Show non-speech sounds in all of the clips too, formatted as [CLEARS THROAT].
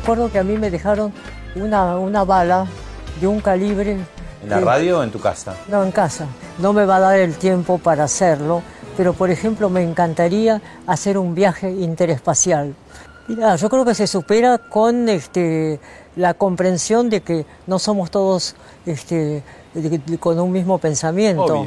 Acuerdo que a mí me dejaron una, una bala de un calibre. ¿En la radio o en tu casa? No, en casa. No me va a dar el tiempo para hacerlo, pero por ejemplo me encantaría hacer un viaje interespacial. Mira, yo creo que se supera con este, la comprensión de que no somos todos este, con un mismo pensamiento.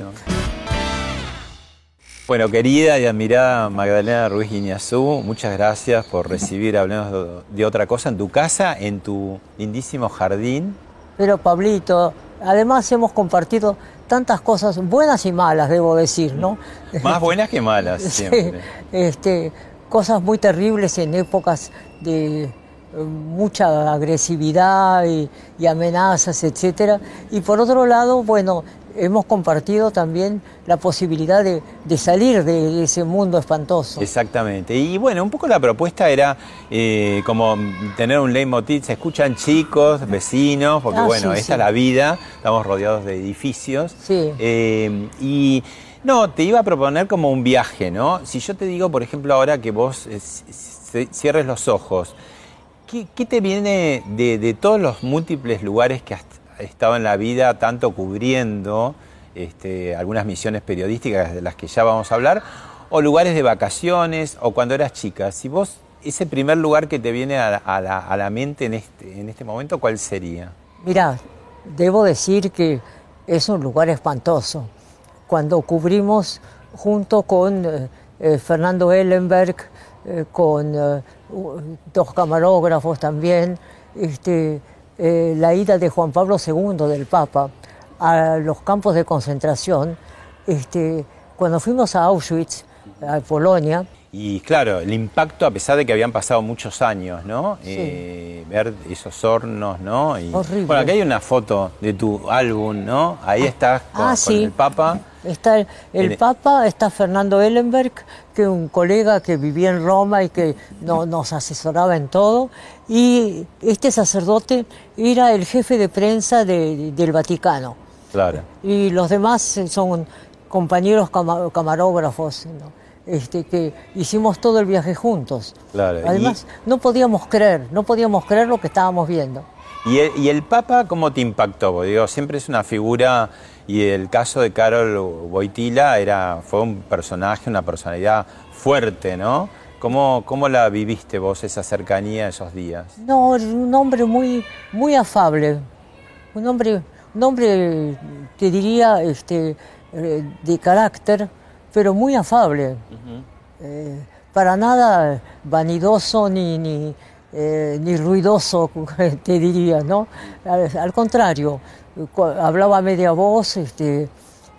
Bueno, querida y admirada Magdalena Ruiz Guiñazú, muchas gracias por recibir Hablemos de otra cosa en tu casa, en tu lindísimo jardín. Pero Pablito, además hemos compartido tantas cosas buenas y malas, debo decir, ¿no? Más buenas que malas, [LAUGHS] siempre. este, cosas muy terribles en épocas de eh, mucha agresividad y, y amenazas, etcétera. Y por otro lado, bueno, hemos compartido también la posibilidad de, salir de ese mundo espantoso. Exactamente. Y bueno, un poco la propuesta era eh, como tener un leitmotiv, se escuchan chicos, vecinos, porque ah, bueno, esta es la vida, estamos rodeados de edificios. Sí. Eh, y no, te iba a proponer como un viaje, ¿no? Si yo te digo, por ejemplo, ahora que vos eh, cierres los ojos, ¿qué, te viene de, de todos los múltiples lugares que has estado en la vida tanto cubriendo este, algunas misiones periodísticas de las que ya vamos a hablar, o lugares de vacaciones, o cuando eras chica. Si vos, ese primer lugar que te viene a, la, mente en este, en este momento, ¿cuál sería? Mira, debo decir que es un lugar espantoso. Cuando cubrimos junto con eh, eh, Fernando Ellenberg, eh, con dos camarógrafos también, este, eh, la ida de Juan Pablo II, del Papa, a los campos de concentración, este, cuando fuimos a Auschwitz, a Polonia. Y claro, el impacto, a pesar de que habían pasado muchos años, ¿no? Eh, ver esos hornos, ¿no? Y, Horrible. Bueno, aquí hay una foto de tu álbum, ¿no? Ahí ah, estás con, ah, el Papa. Está el, Papa, está Fernando Ellenberg, que es un colega que vivía en Roma y que nos asesoraba en todo. Y este sacerdote era el jefe de prensa del Vaticano. Claro. Y los demás son compañeros camarógrafos. Este, que hicimos todo el viaje juntos. Claro. Además, no podíamos creer, no podíamos creer lo que estábamos viendo. ¿Y el, Papa cómo te impactó? digo, siempre es una figura, y el caso de Carol Boitila era, fue un personaje, una personalidad fuerte, ¿no? ¿Cómo, ¿Cómo la viviste vos, esa cercanía esos días? No, un hombre muy, muy afable, un hombre, un hombre, te diría, este, eh, de carácter, pero muy afable. Eh, para nada vanidoso ni, ni, eh, ni ruidoso, [LAUGHS] te diría, ¿no? Al, contrario, hablaba a media voz este,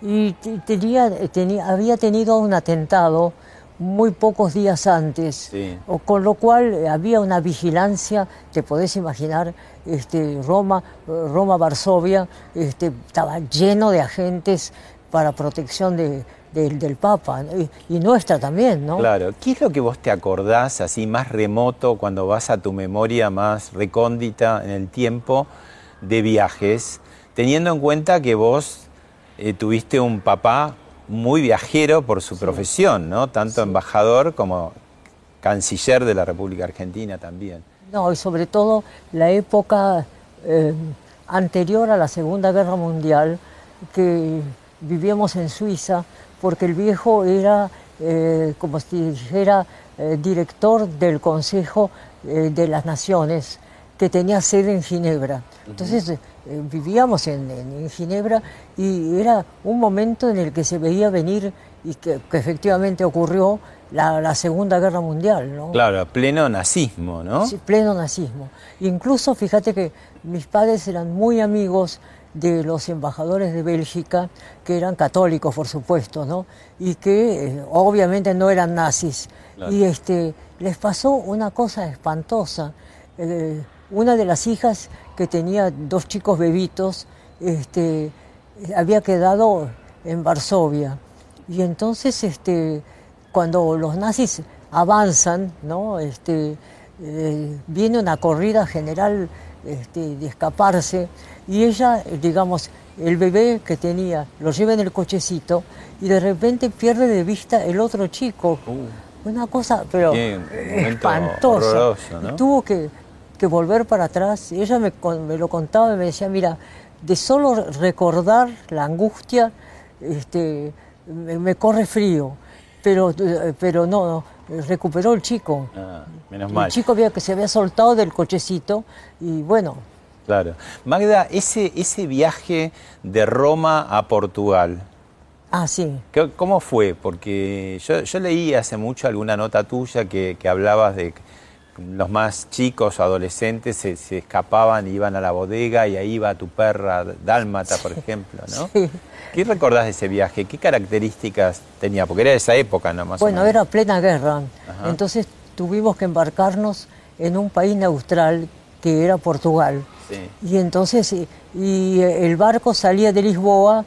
y tenía, tenía, había tenido un atentado muy pocos días antes, con lo cual había una vigilancia, te podés imaginar, este, Roma, Roma, Varsovia, este, estaba lleno de agentes para protección de, del Papa y, nuestra también, ¿no? Claro. ¿Qué es lo que vos te acordás así más remoto cuando vas a tu memoria más recóndita en el tiempo de viajes, teniendo en cuenta que vos eh, tuviste un papá muy viajero por su profesión, ¿no? Tanto embajador como canciller de la República Argentina también. No, y sobre todo la época eh, anterior a la Segunda Guerra Mundial, que vivíamos en Suiza porque el viejo era, eh, como si dijera, eh, director del Consejo de las Naciones, que tenía sede en Ginebra. Entonces vivíamos en, Ginebra y era un momento en el que se veía venir y que, efectivamente ocurrió la, Segunda Guerra Mundial. ¿no? Claro, pleno nazismo, ¿no? Sí, pleno nazismo. Incluso fíjate que mis padres eran muy amigos de los embajadores de Bélgica, que eran católicos, por supuesto, ¿no? Y que eh, obviamente no eran nazis. Y este, les pasó una cosa espantosa. Eh, una de las hijas que tenía dos chicos bebitos, este, había quedado en Varsovia. Y entonces, este, cuando los nazis avanzan, ¿no? Este, eh, viene una corrida general este, de escaparse y ella, digamos, el bebé que tenía, lo lleva en el cochecito y de repente pierde de vista el otro chico. Uh. Una cosa, pero espantosa. Tuvo que, volver para atrás. Y ella me, lo contaba y me decía, mira, de solo recordar la angustia, este, me, corre frío. Pero, pero no, recuperó el chico. Ah, menos mal. El chico había, que se había soltado del cochecito y bueno, Claro. Magda, ese, ese viaje de Roma a Portugal. Ah, sí. ¿Cómo fue? Porque yo, leí hace mucho alguna nota tuya que, hablabas de los más chicos, adolescentes, se, escapaban iban a la bodega y ahí iba tu perra dálmata, por ejemplo, ¿no? Sí. ¿Qué recordás de ese viaje? ¿Qué características tenía? Porque era de esa época, ¿no? Más bueno, era plena guerra. Entonces tuvimos que embarcarnos en un país neutral que era Portugal. Y entonces, y, el barco salía de Lisboa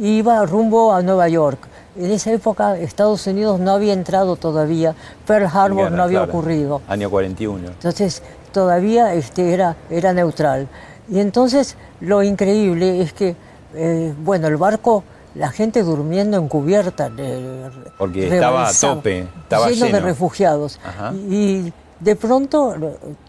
iba rumbo a Nueva York. En esa época Estados Unidos no había entrado todavía, Pearl Harbor no había ocurrido. Año 41. Entonces todavía este, era, era neutral. Y entonces lo increíble es que, eh, bueno, el barco, la gente durmiendo en cubierta. Porque estaba a tope, estaba lleno, de refugiados. Y de pronto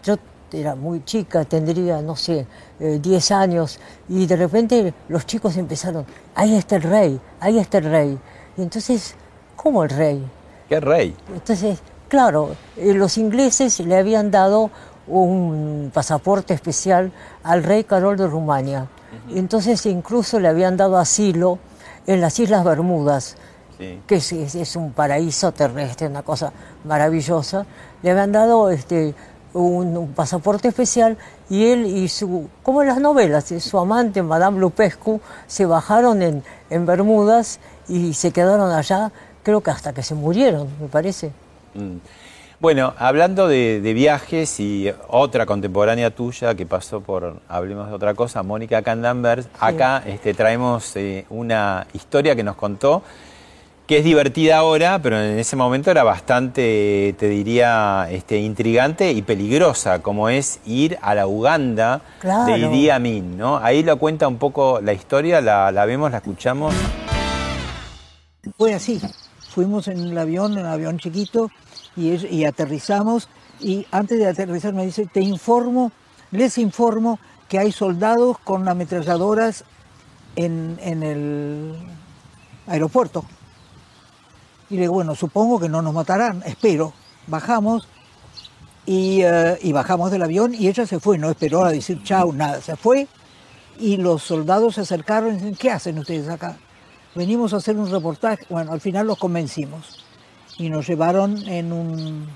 yo era muy chica, tendría, no sé, 10 eh, años, y de repente los chicos empezaron, ahí está el rey, ahí está el rey. Y entonces, ¿cómo el rey? ¿Qué rey? Entonces, claro, eh, los ingleses le habían dado un pasaporte especial al rey Carol de Rumania. Entonces incluso le habían dado asilo en las Islas Bermudas, que es, es, un paraíso terrestre, una cosa maravillosa. Le habían dado este, un, pasaporte especial y él y su, como en las novelas, su amante, Madame Lupescu, se bajaron en, en Bermudas y se quedaron allá, creo que hasta que se murieron, me parece. Mm. Bueno, hablando de, viajes y otra contemporánea tuya que pasó por, hablemos de otra cosa, Mónica Candambers, acá este, traemos eh, una historia que nos contó que es divertida ahora, pero en ese momento era bastante, te diría, este, intrigante y peligrosa, como es ir a la Uganda de Idi Amin, ¿no? Ahí lo cuenta un poco la historia, la, vemos, la escuchamos. Fue así, fuimos en el avión, en un avión chiquito, y, aterrizamos, y antes de aterrizar me dice, te informo, les informo que hay soldados con ametralladoras en, en el aeropuerto. Y le digo, bueno, supongo que no nos matarán, espero. Bajamos eh, y, bajamos del avión y ella se fue, no esperó a decir chao, nada, se fue. Y los soldados se acercaron y dicen, ¿qué hacen ustedes acá? Venimos a hacer un reportaje. Bueno, al final los convencimos y nos llevaron en un,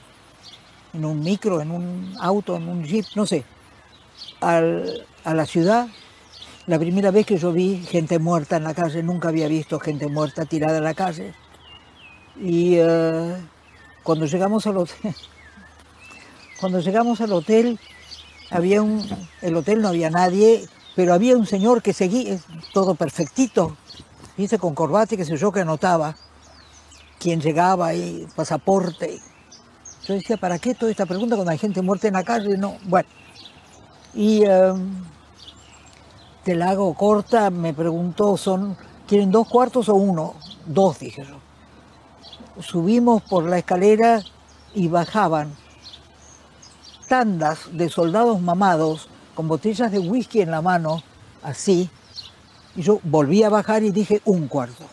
en un micro, en un auto, en un jeep, no sé, a la ciudad. La primera vez que yo vi gente muerta en la calle, nunca había visto gente muerta tirada en la calle. Y eh, cuando llegamos al hotel, [LAUGHS] cuando llegamos al hotel, había un, el hotel no había nadie, pero había un señor que seguía, todo perfectito, dice con corbata y qué sé yo, que anotaba quién llegaba y pasaporte. Yo decía, ¿para qué toda esta pregunta cuando hay gente muerta en la calle? No, bueno. Y eh, te la hago corta, me preguntó, ¿son, ¿quieren dos cuartos o uno? Dos, dije yo subimos por la escalera y bajaban tandas de soldados mamados con botellas de whisky en la mano, así, Y yo volví a bajar y dije un cuarto.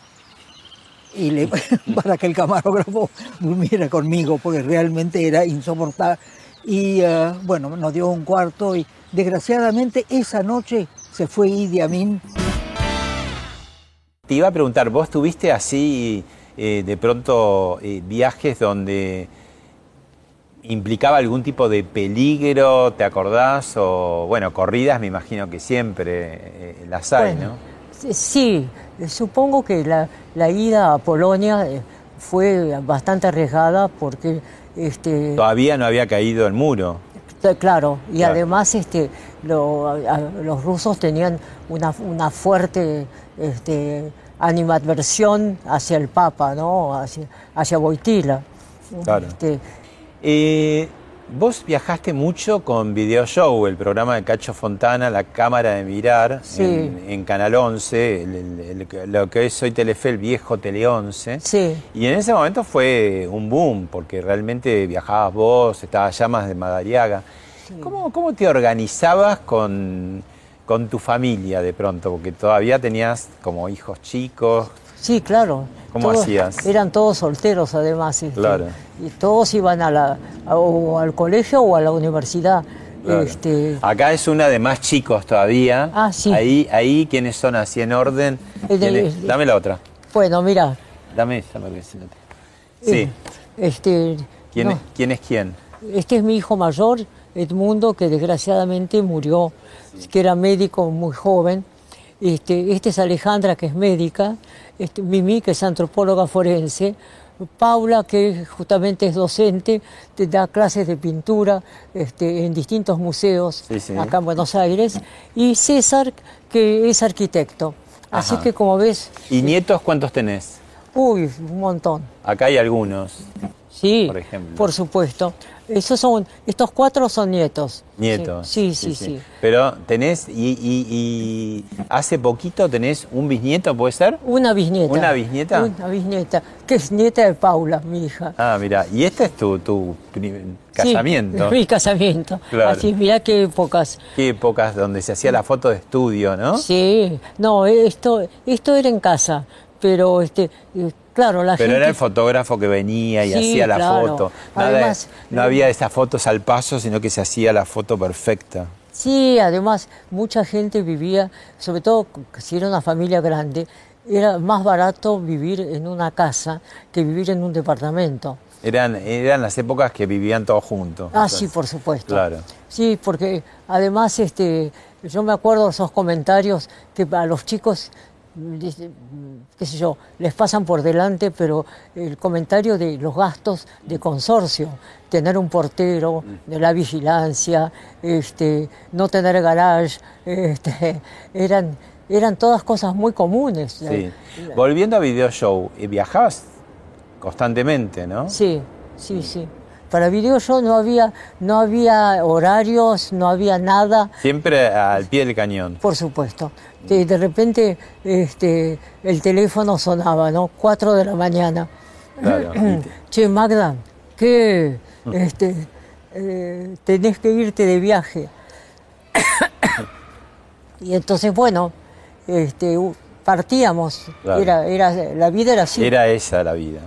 Y le, [LAUGHS] para que el camarógrafo durmiera conmigo, porque realmente era insoportable. Y eh, bueno, nos dio un cuarto y desgraciadamente esa noche se fue Idi Amin. Te iba a preguntar, ¿vos tuviste así eh, de pronto eh, viajes donde implicaba algún tipo de peligro, ¿te acordás? O bueno, corridas me imagino que siempre eh, las hay, Bueno, ¿no? Sí, supongo que la, la ida a Polonia eh, fue bastante arriesgada porque, este, Todavía no había caído el muro. claro, y Claro. además este, lo- a- los rusos tenían una, una fuerte este, animadversión hacia el Papa, ¿no? hacia, hacia Boitila. Claro. Este, Eh, vos viajaste mucho con Video Show, el programa de Cacho Fontana, La Cámara de Mirar, Sí. en, en Canal 11, el- el- el- lo que es hoy Telefe, el viejo Tele 11. sí, Y en ese momento fue un boom, porque realmente viajabas vos, estabas Llamas de Madariaga. ¿Cómo, cómo te organizabas con, con tu familia de pronto? Porque todavía tenías como hijos chicos. Sí, claro. ¿Cómo Todos- hacías? Eran todos solteros, además. este, Claro. Y todos iban a la, a- o al colegio o a la universidad. Claro. Este, Acá es una de más chicos todavía. Ah, sí. Ahí, ahí ¿quiénes son así en orden? Dame la otra. bueno, mira. Dame esa, porque si no te- Sí. eh, Este, ¿Quién, no, es, ¿Quién es quién? este es mi hijo mayor, Edmundo, que desgraciadamente murió, que era médico muy joven. Este, este es Alejandra, que es médica. Este, Mimi, que es antropóloga forense. Paula, que justamente es docente, te da clases de pintura este, en distintos museos Sí, sí. acá en Buenos Aires. Y César, que es arquitecto. Así Ajá. que como ves, ¿Y nietos cuántos tenés? uy, un montón. Acá hay algunos. Sí, Por ejemplo. por supuesto. Esos son, estos cuatro son nietos. Nietos. Sí, sí, sí. Pero tenés, y, y- y hace poquito tenés un bisnieto, ¿puede ser? Una bisnieta. ¿Una bisnieta? Una bisnieta, que es nieta de Paula, mi hija. Ah, mira, y este es tu, tu casamiento. Mi casamiento. Claro. Así, mirá qué épocas. Qué épocas donde se hacía la foto de estudio, ¿no? Sí, no, esto, esto era en casa, pero este, eh, claro, la Pero gente... era el fotógrafo que venía y Sí, hacía la claro. foto. Nada- Además, no eh, había esas fotos al paso, sino que se hacía la foto perfecta. Sí, además mucha gente vivía, sobre todo si era una familia grande, era más barato vivir en una casa que vivir en un departamento. Eran, eran las épocas que vivían todos juntos. Ah, Entonces, sí, por supuesto. Claro. Sí, porque además este, yo me acuerdo de esos comentarios que a los chicos, qué sé yo, les pasan por delante, pero el comentario de los gastos de consorcio, tener un portero, de la vigilancia, este, no tener garage, este, [LAUGHS] eran, eran todas cosas muy comunes. Sí. Volviendo a Video Show, eh, viajabas constantemente, ¿no? Sí, sí, sí. Para video show no había, no había horarios, no había nada, Siempre al pie del cañón. por supuesto. De, de repente este, el teléfono sonaba, ¿no? Cuatro de la mañana. Claro. y te- Che, Magda, ¿qué? [LAUGHS] Este, eh, tenés que irte de viaje. [COUGHS] y entonces, bueno, este, partíamos. Claro. Era, era, la vida era así. Era esa la vida.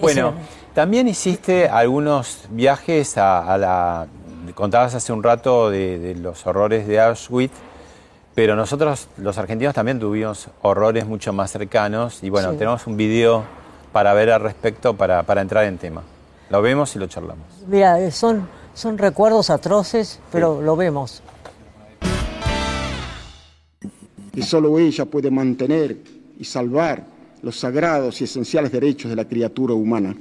Bueno, también hiciste algunos viajes a, a la... Contabas hace un rato de, de los horrores de Auschwitz, pero nosotros los argentinos también tuvimos horrores mucho más cercanos y bueno, Sí. tenemos un video para ver al respecto para, para entrar en tema. Lo vemos y lo charlamos. Mira, son, son recuerdos atroces, pero lo vemos. y solo ella puede mantener y salvar los sagrados y esenciales derechos de la criatura humana.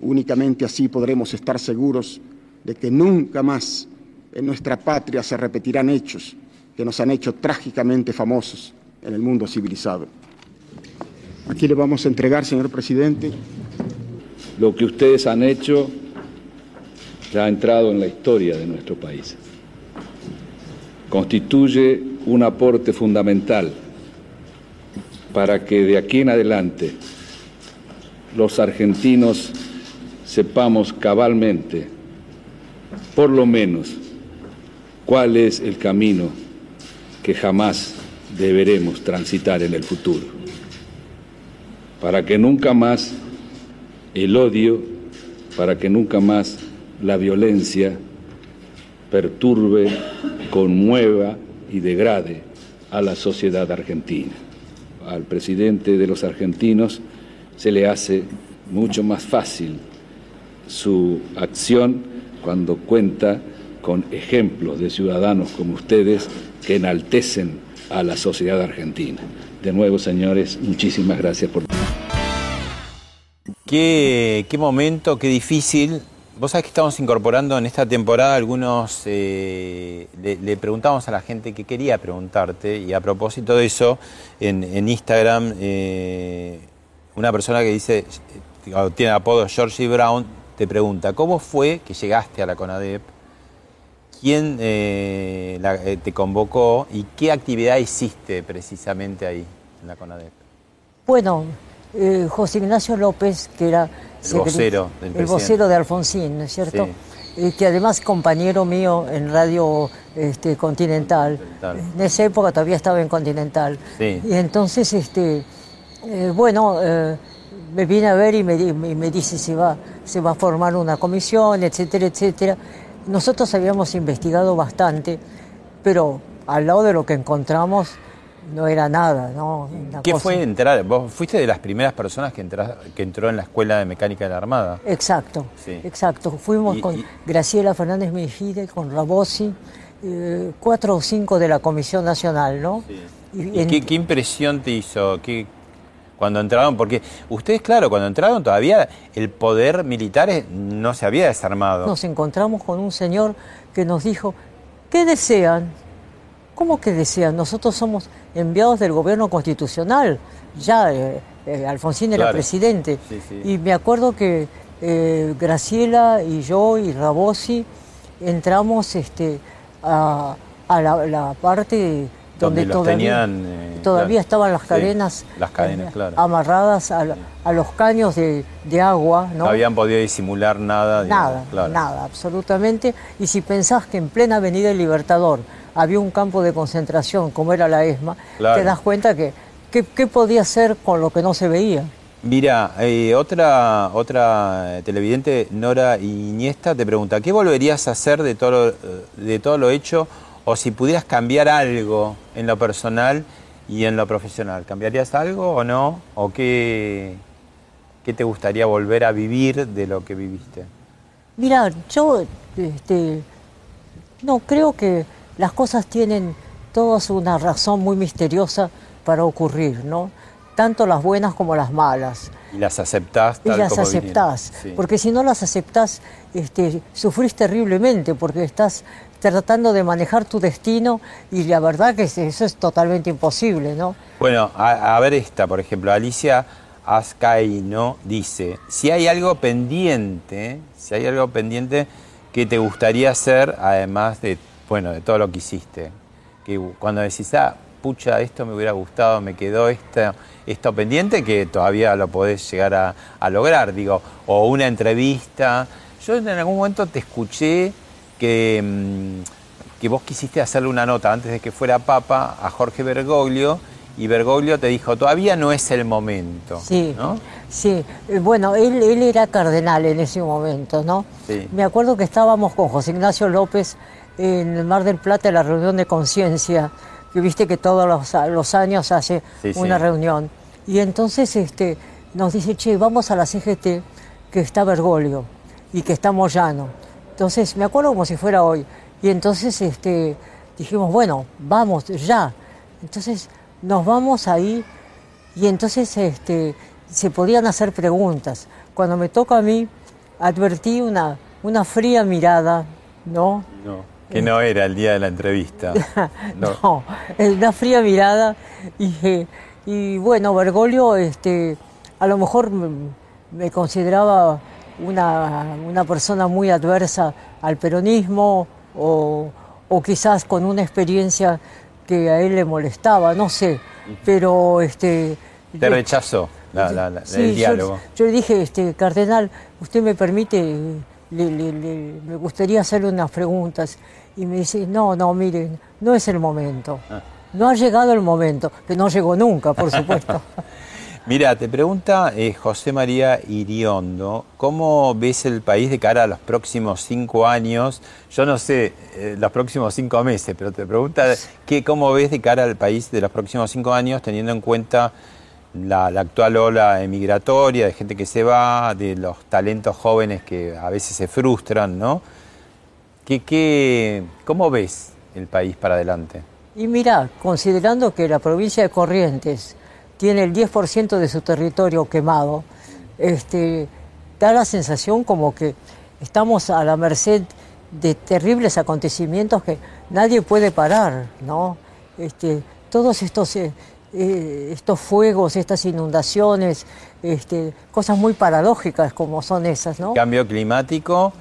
Únicamente así podremos estar seguros de que nunca más en nuestra patria se repetirán hechos que nos han hecho trágicamente famosos en el mundo civilizado. Aquí le vamos a entregar, señor presidente, Lo que ustedes han hecho ya ha entrado en la historia de nuestro país. Constituye un aporte fundamental para que de aquí en adelante los argentinos sepamos cabalmente, por lo menos, cuál es el camino que jamás deberemos transitar en el futuro, para que nunca más el odio, para que nunca más la violencia perturbe, conmueva y degrade a la sociedad argentina. Al presidente de los argentinos se le hace mucho más fácil su acción cuando cuenta con ejemplos de ciudadanos como ustedes que enaltecen a la sociedad argentina. De nuevo, señores, muchísimas gracias por... Qué, qué momento, qué difícil. Vos sabés que estamos incorporando en esta temporada algunos, eh, le, preguntamos a la gente que quería preguntarte y a propósito de eso, en, Instagram, eh, una persona que dice, tiene apodo Georgie Brown, te pregunta, ¿cómo fue que llegaste a la CONADEP? ¿Quién eh, eh, te convocó y qué actividad hiciste precisamente ahí, en la CONADEP? Bueno, eh, José Ignacio López, que era el vocero, el vocero de Alfonsín, ¿no es cierto? que además compañero mío en Radio este, Continental. En esa época todavía estaba en Continental. Y entonces, este, bueno, me vine a ver y me, me dice si va, se va a formar una comisión, etcétera, etcétera. Nosotros habíamos investigado bastante, pero al lado de lo que encontramos no era nada, ¿no? ¿Qué fue entrar? Vos fuiste de las primeras personas que, que entró en la Escuela de Mecánica de la Armada. Exacto, exacto. Fuimos con Graciela Fernández Mejide, con Rabosi, eh, cuatro o cinco de la Comisión Nacional, ¿no? ¿Y, qué, impresión te hizo? ¿Qué, cuando entraron, porque ustedes, claro, cuando entraron todavía el poder militar no se había desarmado. Nos encontramos con un señor que nos dijo, ¿qué desean? ¿Cómo que desean? Nosotros somos enviados del gobierno constitucional, ya eh, eh, Alfonsín era presidente. Y me acuerdo que eh, Graciela y yo y Rabosi entramos este, a, la parte donde, todavía, eh, todavía estaban las cadenas, las cadenas eh, amarradas a, los caños de, agua. ¿no? habían podido disimular nada. Nada, nada, absolutamente. Y si pensás que en plena Avenida del Libertador había un campo de concentración como era la ESMA, te das cuenta que qué podía hacer con lo que no se veía. Mira, eh, otra, otra televidente, Nora Iniesta, te pregunta, ¿qué volverías a hacer de todo, de todo lo hecho o si pudieras cambiar algo en lo personal y en lo profesional, ¿cambiarías algo o no? ¿O qué, qué te gustaría volver a vivir de lo que viviste? Mira, yo este, no creo que las cosas tienen todas una razón muy misteriosa para ocurrir, ¿no? Tanto las buenas como las malas. Y las aceptás tal Y las aceptás, porque si no las aceptás, este, sufrís terriblemente, porque estás tratando de manejar tu destino y la verdad que eso es totalmente imposible, ¿no? Bueno, a, ver esta, por ejemplo, Alicia Azcaino dice, si hay algo pendiente, si hay algo pendiente que te gustaría hacer, además de, bueno, de todo lo que hiciste, que cuando decís, ah, pucha, esto me hubiera gustado, me quedó esto, pendiente, que todavía lo podés llegar a lograr, digo, o una entrevista. Yo en algún momento te escuché que, mm, que vos quisiste hacerle una nota antes de que fuera papa a Jorge Bergoglio y Bergoglio te dijo, todavía no es el momento. Sí, sí. Eh, bueno, él, él, era cardenal en ese momento, ¿no? Sí. Me acuerdo que estábamos con José Ignacio López en el Mar del Plata en la reunión de conciencia, que viste que todos los, años hace una reunión. Y entonces este, nos dice, che, vamos a la CGT, que está Bergoglio y que está Moyano. Entonces, me acuerdo como si fuera hoy. Y entonces este, dijimos, bueno, vamos ya. Entonces nos vamos ahí y entonces este, se podían hacer preguntas. Cuando me toca a mí, advertí una, una fría mirada, ¿no? No, que no era el día de la entrevista. [LAUGHS] no. una fría mirada. Y, y bueno, Bergoglio este, a lo mejor me consideraba una, persona muy adversa al peronismo o, quizás con una experiencia que a él le molestaba, no sé, pero este... Te rechazó el diálogo. Yo, le dije, este, cardenal, usted me permite, me gustaría hacerle unas preguntas. Y me dice, no, no, miren, no es el momento. Ah. no ha llegado el momento, que no llegó nunca, por supuesto. [LAUGHS] Mira, te pregunta eh, José María Iriondo, ¿cómo ves el país de cara a los próximos cinco años? Yo no sé, eh, los próximos cinco meses, pero te pregunta ¿qué, cómo ves de cara al país de los próximos cinco años, teniendo en cuenta la, actual ola emigratoria, de gente que se va, de los talentos jóvenes que a veces se frustran, ¿no? ¿Qué, qué, ¿Cómo ves el país para adelante? Y mira, considerando que la provincia de Corrientes tiene el 10% de su territorio quemado, este, da la sensación como que estamos a la merced de terribles acontecimientos que nadie puede parar, ¿no? Este, todos estos, eh, eh, estos fuegos, estas inundaciones, este, cosas muy paradójicas como son esas, ¿no? Cambio climático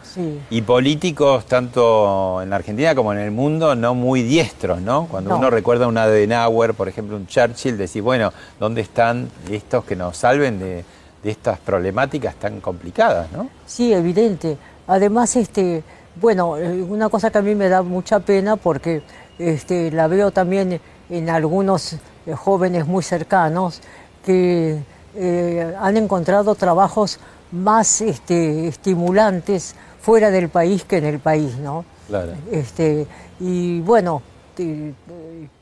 y políticos, tanto en la Argentina como en el mundo, no muy diestros, ¿no? Cuando uno recuerda un Adenauer, por ejemplo, un Churchill, decir, bueno, ¿dónde están estos que nos salven de, estas problemáticas tan complicadas, ¿no? Sí, evidente. Además, este, bueno, eh, una cosa que a mí me da mucha pena porque este, la veo también en algunos jóvenes muy cercanos que eh, han encontrado trabajos más este, estimulantes fuera del país que en el país, ¿no? Claro. Este, y bueno,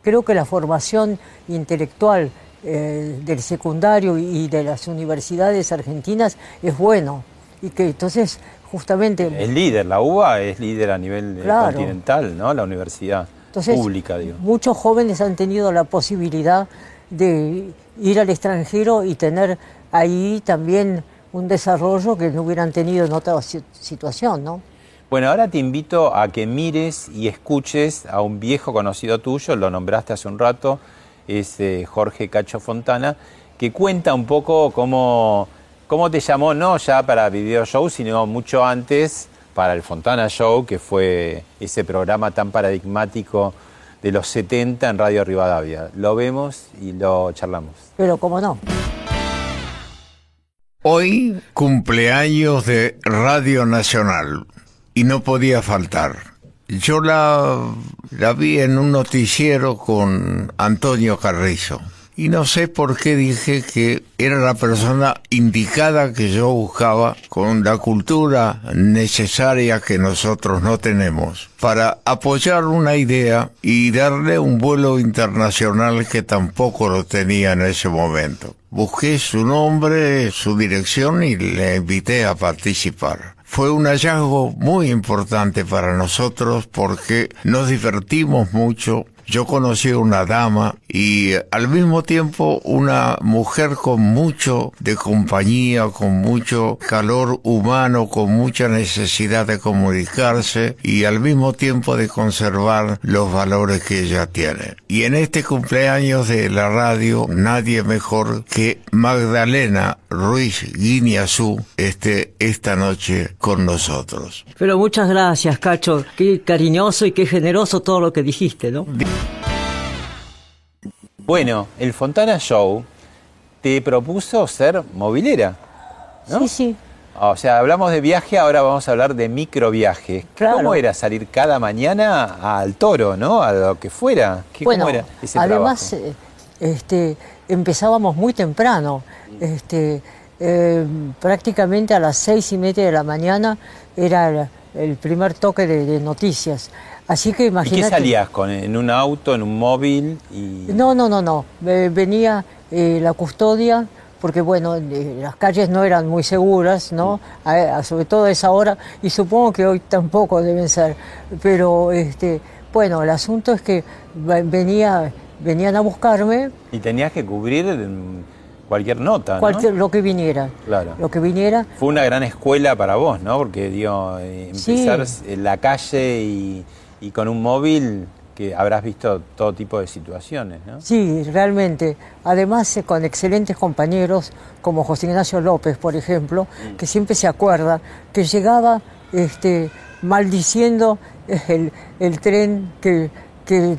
creo que la formación intelectual eh, del secundario y de las universidades argentinas es bueno y que entonces justamente es líder la UBA es líder a nivel eh, continental no la universidad pública digo muchos jóvenes han tenido la posibilidad de ir al extranjero y tener ahí también un desarrollo que no hubieran tenido en otra situación, ¿no? Bueno, ahora te invito a que mires y escuches a un viejo conocido tuyo, lo nombraste hace un rato, es eh, Jorge Cacho Fontana, que cuenta un poco cómo, cómo te llamó, no ya para Video Show, sino mucho antes para el Fontana Show, que fue ese programa tan paradigmático de los 70 en Radio Rivadavia. Lo vemos y lo charlamos. Pero cómo no. Hoy cumpleaños de Radio Nacional y no podía faltar. Yo la, la vi en un noticiero con Antonio Carrizo y no sé por qué dije que era la persona indicada que yo buscaba con la cultura necesaria que nosotros no tenemos para apoyar una idea y darle un vuelo internacional que tampoco lo tenía en ese momento. Busqué su nombre, su dirección y le invité a participar fue un hallazgo muy importante para nosotros porque nos divertimos mucho, yo conocí una dama y al mismo tiempo una mujer con mucho de compañía, con mucho calor humano, con mucha necesidad de comunicarse y al mismo tiempo de conservar los valores que ella tiene. Y en este cumpleaños de la radio, nadie mejor que Magdalena Ruiz Guiñazú esté esta noche con nosotros. Pero muchas gracias, Cacho. Qué cariñoso y qué generoso todo lo que dijiste, ¿no? Bueno, el Fontana Show te propuso ser movilera. ¿no? Sí, sí. O sea, hablamos de viaje, ahora vamos a hablar de microviaje. ¿Cómo era salir cada mañana al toro, no? A lo que fuera. ¿Cómo era ese además, eh, este, empezábamos muy temprano. Este, eh, prácticamente a las seis y media de la mañana era el, primer toque de noticias. Así que imagínate. ¿Y qué salías con en un auto, en un móvil? Y... No, no, no, no. Venía eh, la custodia, porque bueno, eh, las calles no eran muy seguras, ¿no? sobre todo a esa hora, y supongo que hoy tampoco deben ser. Pero este, bueno, el asunto es que venía, venían a buscarme. Y tenías que cubrir cualquier nota, cualquier, Lo que viniera. Claro. Lo que viniera. Fue una gran escuela para vos, ¿no? Porque, digo, eh, empezar en la calle y y con un móvil que habrás visto todo tipo de situaciones, ¿no? Sí, realmente. Además, eh, con excelentes compañeros como José Ignacio López, por ejemplo, mm. que siempre se acuerda que llegaba este, maldiciendo el, el tren que, que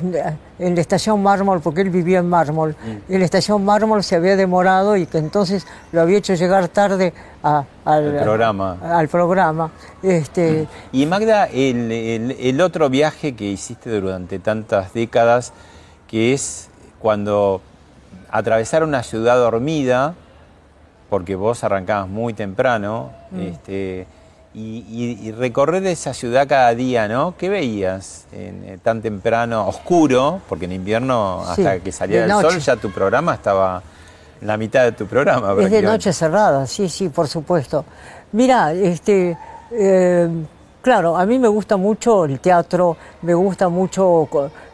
en la estación Mármol, porque él vivía en Mármol, mm. en la estación Mármol se había demorado y que entonces lo había hecho llegar tarde al, programa. al programa. Este... Y Magda, el, otro viaje que hiciste durante tantas décadas, que es cuando atravesar una ciudad dormida, porque vos arrancabas muy temprano, Mm. este, y, y- y recorrer esa ciudad cada día, ¿no? ¿Qué veías en, eh, tan temprano, oscuro? Porque en invierno, Sí, hasta que salía el noche. sol, ya tu programa estaba en la mitad de tu programa. Es de noche cerrada, sí, sí, por supuesto. Mira, este, eh, claro, a mí me gusta mucho el teatro, me gusta mucho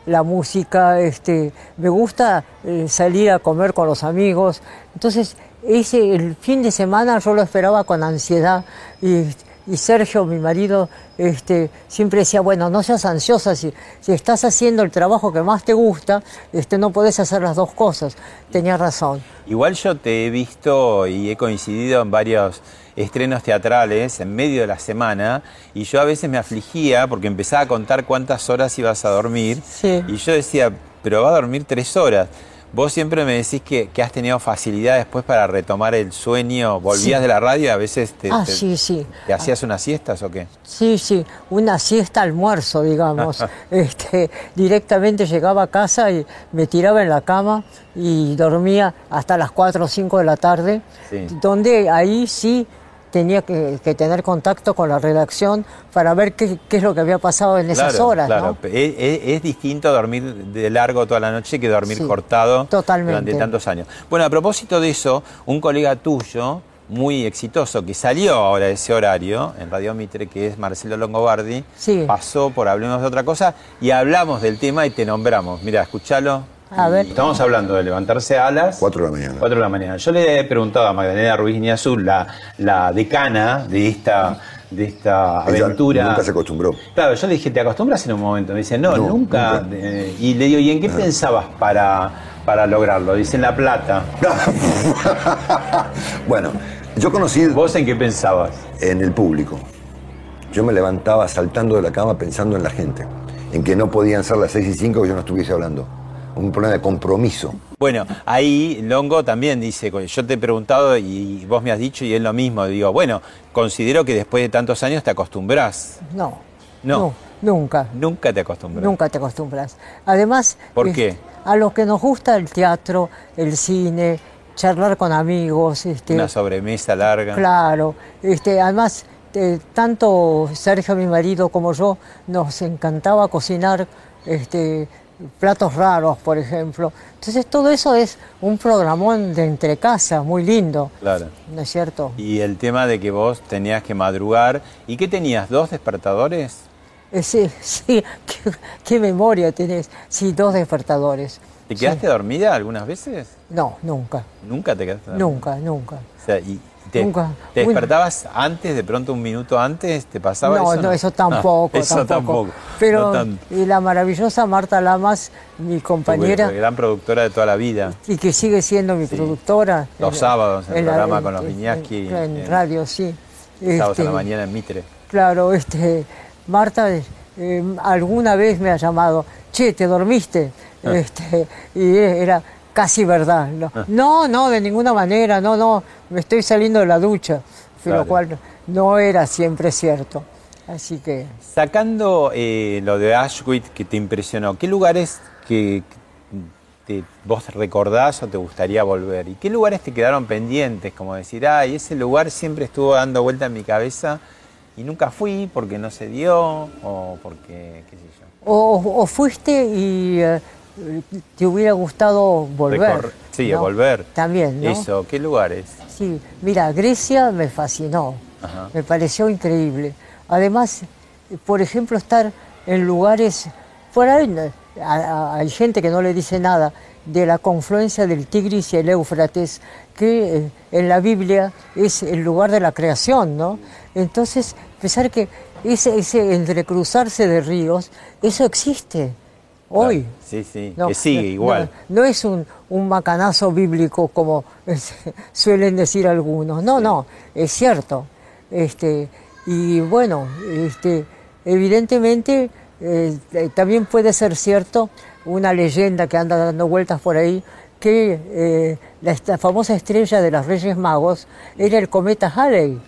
la música, este, me gusta eh, salir a comer con los amigos. Entonces, ese el fin de semana yo lo esperaba con ansiedad y, y Sergio, mi marido, este, siempre decía, bueno, no seas ansiosa, si, si estás haciendo el trabajo que más te gusta, este, no podés hacer las dos cosas. Tenía razón. Igual yo te he visto y he coincidido en varios estrenos teatrales en medio de la semana y yo a veces me afligía porque empezaba a contar cuántas horas ibas a dormir Sí. y yo decía, pero va a dormir tres horas. Vos siempre me decís que, que has tenido facilidad después para retomar el sueño, volvías Sí. de la radio y a veces te, Ah, te- sí, sí. ¿te hacías unas siestas o qué? Sí, sí, una siesta almuerzo, digamos. [LAUGHS] este, directamente llegaba a casa y me tiraba en la cama y dormía hasta las 4 o 5 de la tarde, Sí. donde ahí sí tenía que, que tener contacto con la redacción para ver qué, qué es lo que había pasado en esas Claro, horas, claro. ¿no? Es, es- es distinto dormir de largo toda la noche que dormir Sí, cortado totalmente. durante tantos años. Bueno, a propósito de eso, un colega tuyo, muy exitoso, que salió ahora de ese horario en Radio Mitre, que es Marcelo Longobardi, Sí. pasó por Hablemos de otra cosa y hablamos del tema y te nombramos. Mira, escúchalo. A ver. Estamos hablando de levantarse a las 4 de la mañana. 4 de la mañana. Yo le he preguntado a Magdalena Ruiz Niazú, la, la decana de esta, de esta Ella aventura. Nunca se acostumbró. Claro, yo le dije, ¿te acostumbras en un momento? Me dice, no, No, nunca. nunca. Eh, y le digo, ¿y en qué pensabas para, para lograrlo? Dice, en La Plata. [LAUGHS] bueno, yo conocí ¿Vos en qué pensabas? en el público. Yo me levantaba saltando de la cama pensando en la gente, en que no podían ser las 6 y 5 que yo no estuviese hablando. Un problema de compromiso. Bueno, ahí Longo también dice, yo te he preguntado y vos me has dicho y es lo mismo. Digo, bueno, considero que después de tantos años te acostumbras. No, No. no, nunca. Nunca te acostumbras. Nunca te acostumbras. Además, ¿Por qué? a los que nos gusta el teatro, el cine, charlar con amigos, este, Una sobremesa larga. claro, este, además eh, tanto Sergio, mi marido, como yo nos encantaba cocinar, este, platos raros, por ejemplo. Entonces todo eso es un programón de entre casa, muy lindo, Claro. ¿no es cierto? Y el tema de que vos tenías que madrugar. ¿Y qué tenías? ¿Dos despertadores? Eh, sí, [LAUGHS] sí, qué, qué memoria tenés. Sí, dos despertadores. ¿Te Sí. quedaste dormida algunas veces? No, nunca, Nunca te quedaste dormida. nunca, nunca. O sea, y te, Nunca. ¿te Una- despertabas antes, de pronto un minuto antes? ¿Te pasaba No, eso? no, eso tampoco, eso tampoco. tampoco. Pero No y la maravillosa Marta Lamas, mi Tu compañera, gran productora de toda la vida. y que sigue siendo mi Sí. productora. Los en- sábados en el la- programa con los en- Viñaski, En, en en- radio, sí. Sábados Este, a la mañana en Mitre. Claro, este, Marta eh, alguna vez me ha llamado, che, ¿te dormiste? Ah. Este, y era casi verdad. No, no, no, de ninguna manera, no, no, me estoy saliendo de la ducha, Claro. lo cual no era siempre cierto. Así que, Sacando eh, lo de Auschwitz que te impresionó, ¿qué lugares que te- vos recordás o te gustaría volver? ¿Y qué lugares te quedaron pendientes? Como decir, ay, ese lugar siempre estuvo dando vuelta en mi cabeza y nunca fui porque no se dio o porque, qué sé yo. o, o fuiste y eh, te hubiera gustado volver. Recor- sí, ¿no? volver. También, ¿no? Eso, ¿qué lugares? Sí, mira, Grecia me fascinó, Ajá. me pareció increíble. Además, por ejemplo, estar en lugares, por ahí hay gente que no le dice nada de la confluencia del Tigris y el Éufrates, que eh, en la Biblia es el lugar de la creación, ¿no? Entonces, pensar que ese, ese entrecruzarse de ríos, eso existe hoy. Claro, Sí, sí, No, que sigue igual. No, no es un, un macanazo bíblico como es- [LAUGHS] suelen decir algunos. No, no, es cierto. Este, y bueno, este, evidentemente eh, también puede ser cierto una leyenda que anda dando vueltas por ahí que eh, la famosa estrella de los Reyes Magos era el cometa Halley.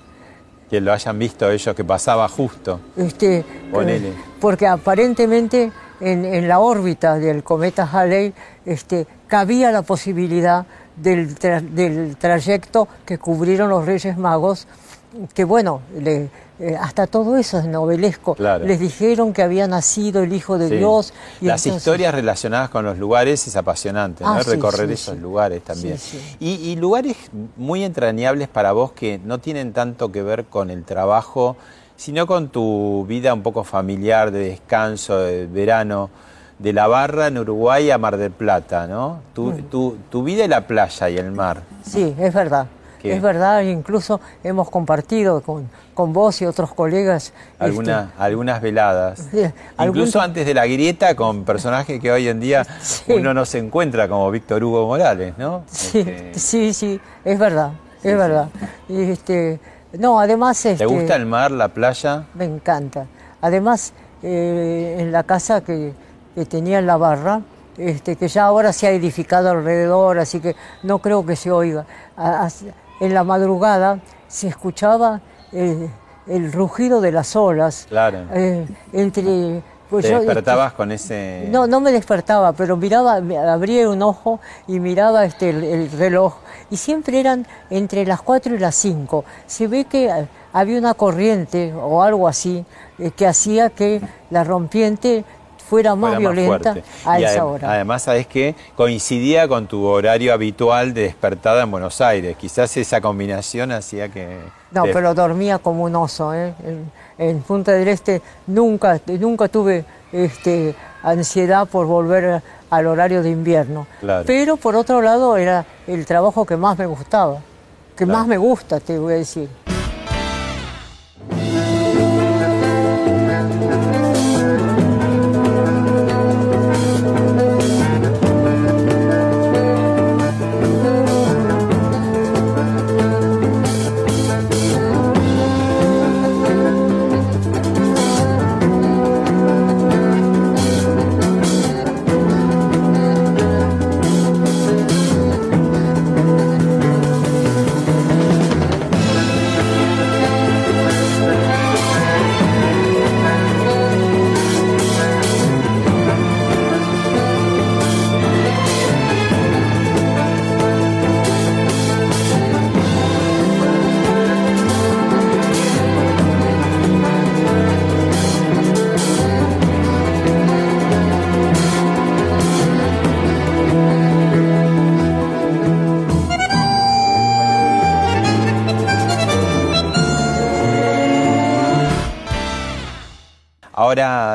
Que lo hayan visto ellos que pasaba justo. Este, Ponele. eh, porque aparentemente en, en la órbita del cometa Halley este, cabía la posibilidad del, tra- del trayecto que cubrieron los Reyes Magos, que bueno, le- eh, hasta todo eso es novelesco. Claro. Les dijeron que había nacido el Hijo de Sí. Dios. y Las entonces- historias relacionadas con los lugares es apasionante, ¿no? Ah, sí, Recorrer sí, esos lugares también. Y, y lugares muy entrañables para vos que no tienen tanto que ver con el trabajo, sino con tu vida un poco familiar, de descanso, de verano, de la barra en Uruguay a Mar del Plata, ¿no? Tu, Mm. tu, tu vida y la playa y el mar. Sí, es verdad. ¿Qué? Es verdad, incluso hemos compartido con, con vos y otros colegas. Alguna- este, algunas veladas. Sí, algún- Incluso antes de la grieta con personajes que hoy en día Sí. uno no se encuentra, como Víctor Hugo Morales, ¿no? Sí, Este, sí, sí, es verdad, es verdad. Y este, no, además... ¿Te Este, gusta el mar, la playa? Me encanta. Además, eh, en la casa que, que tenía en la barra, este, que ya ahora se ha edificado alrededor, así que no creo que se oiga. A- En la madrugada se escuchaba eh, el rugido de las olas. Claro. eh, entre, pues ¿Te yo- despertabas con ese...? no, no me despertaba, pero miraba, abría un ojo y miraba este, el, el reloj. Y siempre eran entre las 4 y las 5. Se ve que eh, había una corriente o algo así eh, que hacía que la rompiente fuera más más violenta fuerte. a Y esa adem- hora. Además, ¿sabes qué? Coincidía con tu horario habitual de despertada en Buenos Aires. Quizás esa combinación hacía que... No, te- pero dormía como un oso. ¿eh? En, en Punta del Este nunca, nunca tuve este, ansiedad por volver al horario de invierno. Claro. Pero por otro lado era el trabajo que más me gustaba, que más me gusta, te voy a decir.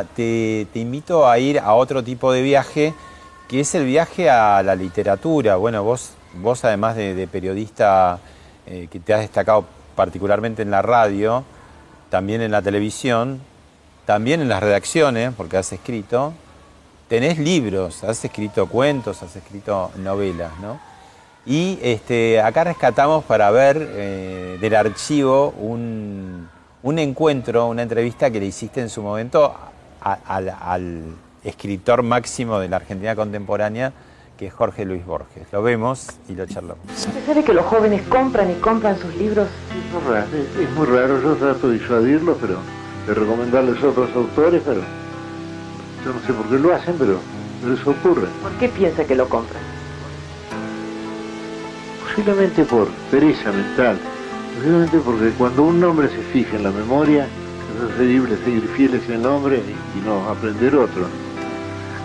Te, invito a ir a otro tipo de viaje, que es el viaje a la literatura. Bueno, vos, vos además de, de periodista eh, que te has destacado particularmente en la radio, también en la televisión, también en las redacciones, porque has escrito, tenés libros, has escrito cuentos, has escrito novelas, ¿no? Y este, acá rescatamos para ver eh, del archivo un, un encuentro, una entrevista que le hiciste en su momento a- al, al escritor máximo de la Argentina contemporánea, que es Jorge Luis Borges. Lo vemos y lo charlamos. ¿Usted sabe que los jóvenes compran y compran sus libros? Es muy raro, es, es muy raro, yo trato de disuadirlos, pero de recomendarles a otros autores, pero yo no sé por qué lo hacen, pero, eso ocurre. ¿Por qué piensa que lo compran? Posiblemente por pereza mental, posiblemente porque cuando un hombre se fija en la memoria, es preferible seguir fieles en el nombre y, y no aprender otro.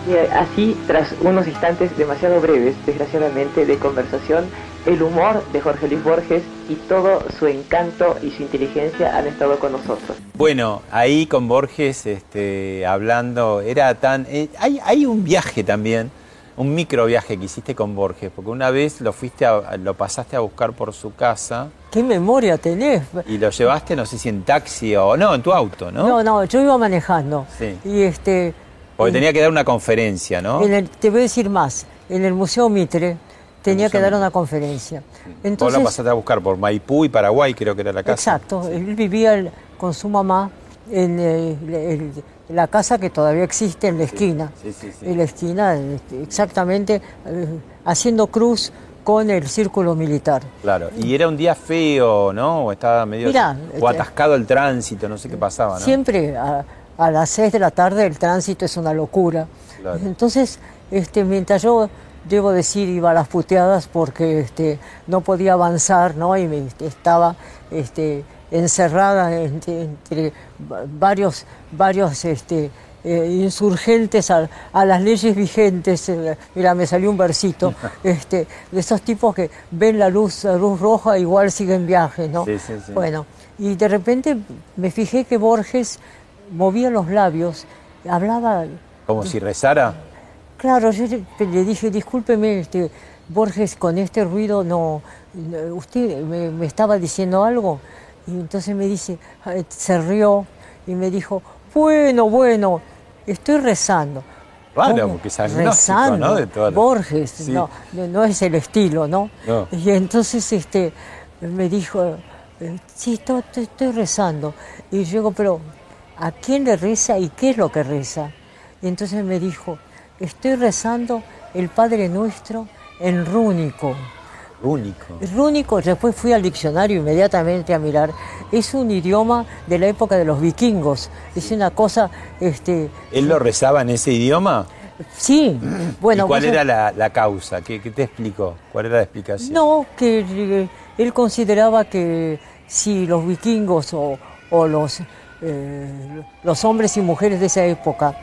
Y así, tras unos instantes demasiado breves, desgraciadamente, de conversación, el humor de Jorge Luis Borges y todo su encanto y su inteligencia han estado con nosotros. Bueno, ahí con Borges este, hablando, era tan... eh, hay, hay un viaje también, un micro viaje que hiciste con Borges, porque una vez lo, fuiste a- lo pasaste a buscar por su casa ¿Qué memoria tenés? y lo llevaste, no sé si en taxi o... No, en tu auto, ¿no? No, no, yo iba manejando. Sí. Y este, Porque tenía que dar una conferencia, ¿no? en el- te voy a decir más, en el Museo Mitre tenía que dar una conferencia. Vos Entonces, la pasaste a buscar por Maipú y Paraguay, creo que era la casa. Exacto, él vivía el- con su mamá en el- la casa que todavía existe en la esquina. sí, sí, sí. En la esquina, este, exactamente, eh, haciendo cruz con el círculo militar. Claro, y era un día feo, ¿no? O estaba medio... Mirá, o este- atascado el tránsito, no sé qué pasaba, ¿no? Siempre a, a las 6 de la tarde el tránsito es una locura. Claro. Entonces, este, mientras yo, debo decir, iba a las puteadas porque este, no podía avanzar, ¿no? Y me, este, estaba este, encerrada entre, entre va- varios, varios este, eh, insurgentes a, a las leyes vigentes. Eh, Mira, me salió un versito, [LAUGHS] este, de esos tipos que ven la luz, la luz roja, igual siguen viaje, ¿no? Sí, sí, sí. Bueno, y de repente me fijé que Borges movía los labios, hablaba Como si rezara. Claro, yo le, dije, discúlpeme, este, Borges, con este ruido no, no- usted me, me estaba diciendo algo. Y entonces me dice, ah, se rió y me dijo, bueno, bueno, estoy rezando. ¿Cómo? porque es agnóstico, rezando, ¿no? De todas las- Borges, Sí. no, no, es el estilo, ¿no? No. Y entonces este, me dijo, eh, sí, estoy, estoy- estoy rezando. Y yo digo, pero ¿a quién le reza y qué es lo que reza? Y entonces me dijo, estoy rezando el Padre Nuestro en rúnico. Único. El rúnico, después fui al diccionario inmediatamente a mirar, es un idioma de la época de los vikingos. Es una cosa, este, ¿Él lo rezaba en ese idioma? sí, bueno. ¿Y cuál era la, la causa? ¿Qué, qué te explicó? ¿Cuál era la explicación? No, que eh, él consideraba que si los vikingos o, o los, eh, los hombres y mujeres de esa época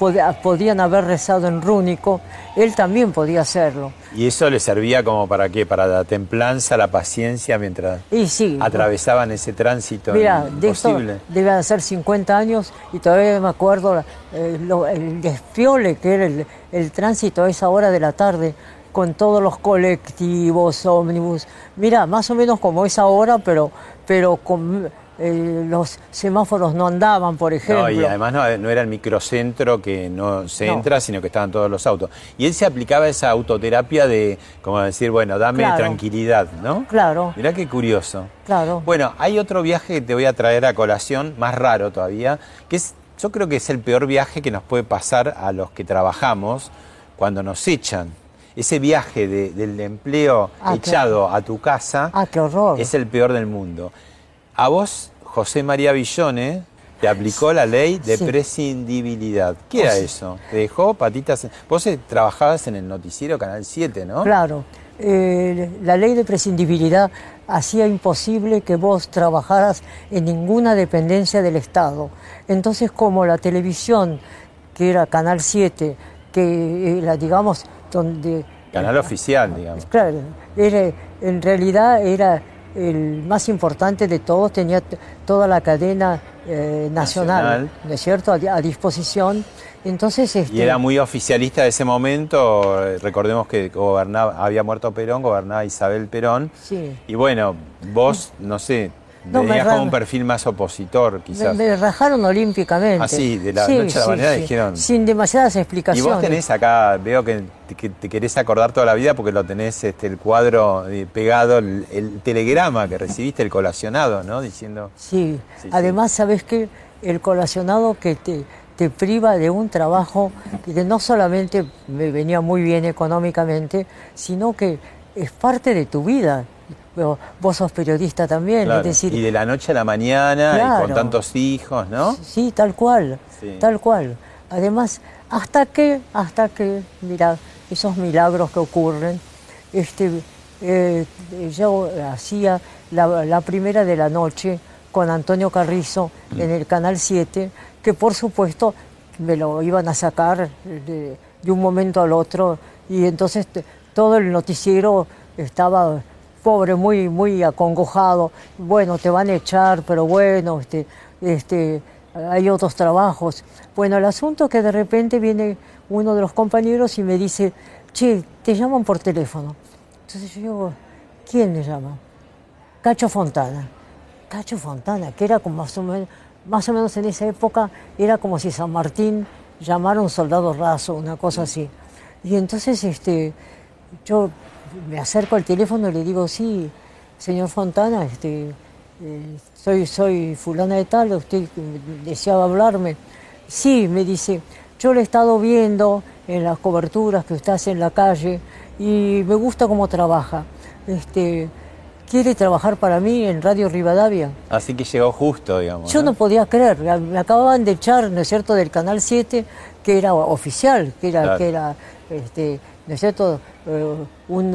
pod- podían haber rezado en rúnico, él también podía hacerlo. ¿Y eso le servía como para qué? Para la templanza, la paciencia mientras Y sí, atravesaban ese tránsito Mira, de esto imposible. deben ser 50 años y todavía me acuerdo eh, lo- el despiole que era el, el tránsito a esa hora de la tarde con todos los colectivos, ómnibus. Mira, más o menos como esa hora, pero, pero con, eh, los semáforos no andaban, por ejemplo. No, y además no, no era el microcentro que no se No. entra, sino que estaban todos los autos. Y él se aplicaba esa autoterapia de, como decir, bueno, dame Claro. tranquilidad, ¿no? Claro, Mirá qué curioso. claro. Bueno, hay otro viaje que te voy a traer a colación, más raro todavía, que es, yo creo que es el peor viaje que nos puede pasar a los que trabajamos cuando nos echan. Ese viaje de- del empleo Ah, qué- echado a tu casa Ah, qué horror. es el peor del mundo. A vos, José María Villone, te aplicó la ley de Sí. prescindibilidad. ¿Qué era eso? Te dejó patitas... en- Vos eh, trabajabas en el noticiero Canal 7, ¿no? Claro, eh, la ley de prescindibilidad hacía imposible que vos trabajaras en ninguna dependencia del Estado. Entonces, como la televisión, que era Canal 7, que era, digamos, donde... Canal oficial, digamos. Claro, era, en realidad era el más importante de todos, tenía toda la cadena eh, nacional, Nacional. ¿no es cierto?, a disposición. Entonces, este, Y era muy oficialista de ese momento. eh, Recordemos que gobernaba, había muerto Perón, gobernaba Isabel Perón. sí. Y bueno, vos, no sé, No, me como un perfil más opositor, quizás. me rajaron olímpicamente. Ah, sí, de la noche a la mañana dijeron- Sin demasiadas Y explicaciones. vos tenés acá, veo que te, que te querés acordar toda la vida porque lo tenés este, el cuadro eh, pegado, el, el telegrama que recibiste, el colacionado, ¿no? Diciendo. Sí, además, ¿sabes qué? El colacionado que te, te priva de un trabajo que no solamente me venía muy bien económicamente, sino que es parte de tu vida. Vos sos periodista también, claro, es decir, y de la noche a la mañana, y con tantos hijos, ¿no? Sí, tal cual, Sí. tal cual. Además, hasta que, hasta que, mira, esos milagros que ocurren, este, eh, yo hacía la, la primera de la noche con Antonio Carrizo en el Canal 7, que por supuesto me lo iban a sacar de, de un momento al otro, y entonces todo el noticiero estaba pobre, muy, muy acongojado. Bueno, te van a echar, pero bueno, este, este, hay otros trabajos. Bueno, el asunto es que de repente viene uno de los compañeros y me dice, che, te llaman por teléfono. Entonces yo digo, ¿quién le llama? Cacho Fontana. Cacho Fontana, que era como más o menos, más o menos en esa época, era como si San Martín llamara a un soldado raso, una cosa así. Y entonces este, yo me acerco al teléfono y le digo, sí, señor Fontana, este, eh, soy, soy fulana de tal, usted deseaba hablarme. Sí, me dice, yo le he estado viendo en las coberturas que usted hace en la calle y me gusta cómo trabaja. Este, quiere trabajar para mí en Radio Rivadavia. Así que llegó justo, digamos. Yo no podía creer, me acababan de echar, ¿no es cierto?, del Canal 7, que era oficial, que era, Claro. que era este, ¿no es cierto?, Eh, un,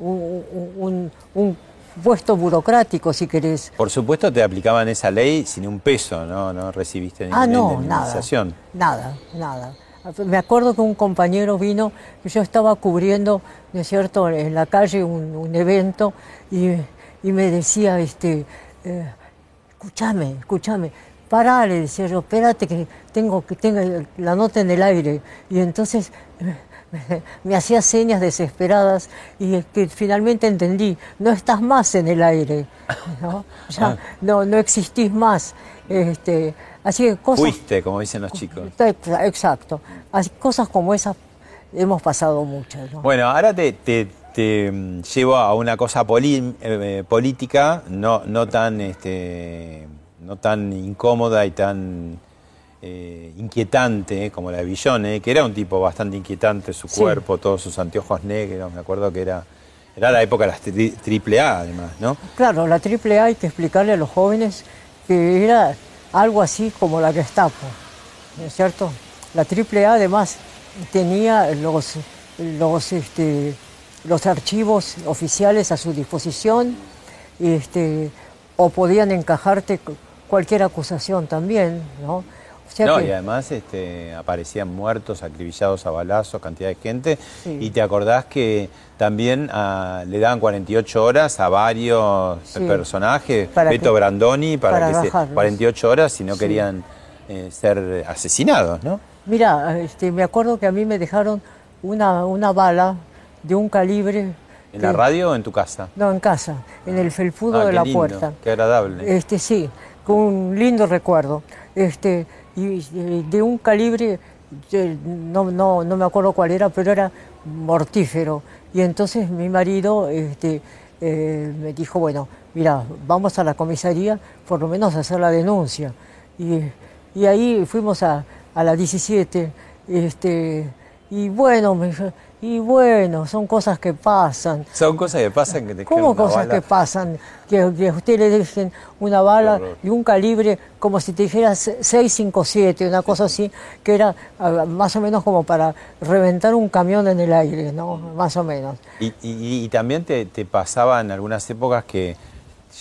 un- un- un puesto burocrático, si querés. Por supuesto te aplicaban esa ley sin un peso, ¿no? No recibiste ninguna Ah, no, nada. Nada, nada. Me acuerdo que un compañero vino, yo estaba cubriendo, ¿no es cierto?, en la calle un, un evento y, y me decía, este, eh, escúchame, escúchame, pará, le decía yo, espérate que tengo que tengo la nota en el aire. Y entonces eh, [LAUGHS] me, hacía señas desesperadas y es que finalmente entendí, no estás más en el aire, ¿no? [LAUGHS] Ya no, no existís más. Este, así que cosas... Fuiste, como dicen los chicos. Exa- [LAUGHS] Exacto. Así, cosas como esas hemos pasado muchas. ¿no? Bueno, ahora te, te- te, mm, llevo a una cosa poli- eh, política, no, no tan este, no tan incómoda y tan eh, inquietante como la de Villone, que era un tipo bastante inquietante, su Sí. cuerpo, todos sus anteojos negros, me acuerdo que era, era la época de las tri- triple A además, ¿no? Claro, la AAA hay que explicarle a los jóvenes que era algo así como la Gestapo, ¿no es cierto? La AAA además tenía los, los, este, los archivos oficiales a su disposición este, o podían encajarte cu- cualquier acusación también, ¿no? No, que- y además este, aparecían muertos, acribillados a balazos, cantidad de gente. Sí. Y te acordás que también ah, le daban 48 horas a varios Sí. personajes, Para Beto que- Brandoni, para, para que se, bajarlos. 48 horas si no Sí. querían eh, ser asesinados, ¿no? Mira, este, me acuerdo que a mí me dejaron una, una bala de un calibre. ¿En la radio o en tu casa? No, en casa, en el felpudo Ah, de la lindo, puerta. Qué agradable. Este, sí, con un lindo recuerdo. Este, y de un calibre, no, no, no me acuerdo cuál era, pero era mortífero. Y entonces mi marido este, eh, me dijo, bueno, mira, vamos a la comisaría por lo menos a hacer la denuncia. Y, y ahí fuimos a, a la 17. Este, y bueno, me y bueno, son cosas que pasan. Son cosas que pasan que te ¿Cómo cosas bala. que pasan? Que, que a usted le dejen una bala y un calibre como si te dijera 657, una cosa así, que era ah, más o menos como para reventar un camión en el aire, ¿no? Más o menos. Y, y- y también te, te pasaba en algunas épocas que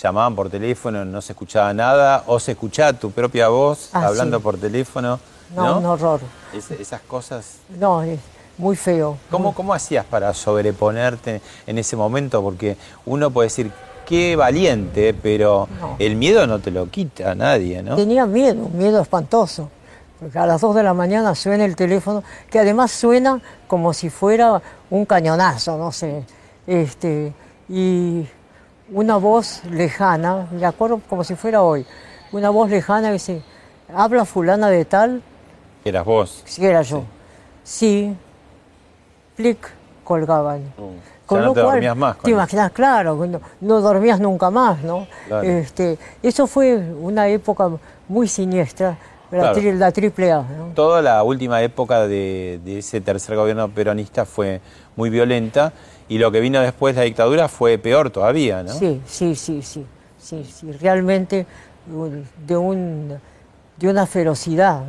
llamaban por teléfono, no se escuchaba nada, o se escuchaba tu propia voz Ah, hablando sí. por teléfono. No, No, un horror. Es- esas cosas. No, es muy feo. ¿Cómo, ¿Cómo hacías para sobreponerte en ese momento? Porque uno puede decir, qué valiente, pero No. el miedo no te lo quita nadie, ¿no? Tenía miedo, un miedo espantoso. Porque a las 2 de la mañana suena el teléfono, que además suena como si fuera un cañonazo, no sé. Este, y una voz lejana, me acuerdo como si fuera hoy, una voz lejana dice, habla fulana de tal, Eras vos. si era yo. Sí, plic, colgaban. Uh, ya no te dormías más con Te eso. imaginas, claro, no, no dormías nunca más, ¿no? Claro. Este, eso fue una época muy siniestra, la, Claro. tri- la triple A. ¿no? Toda la última época de, de ese tercer gobierno peronista fue muy violenta y lo que vino después la dictadura fue peor todavía, ¿no? Sí, sí, sí, sí, sí, sí, realmente de, un, de una ferocidad.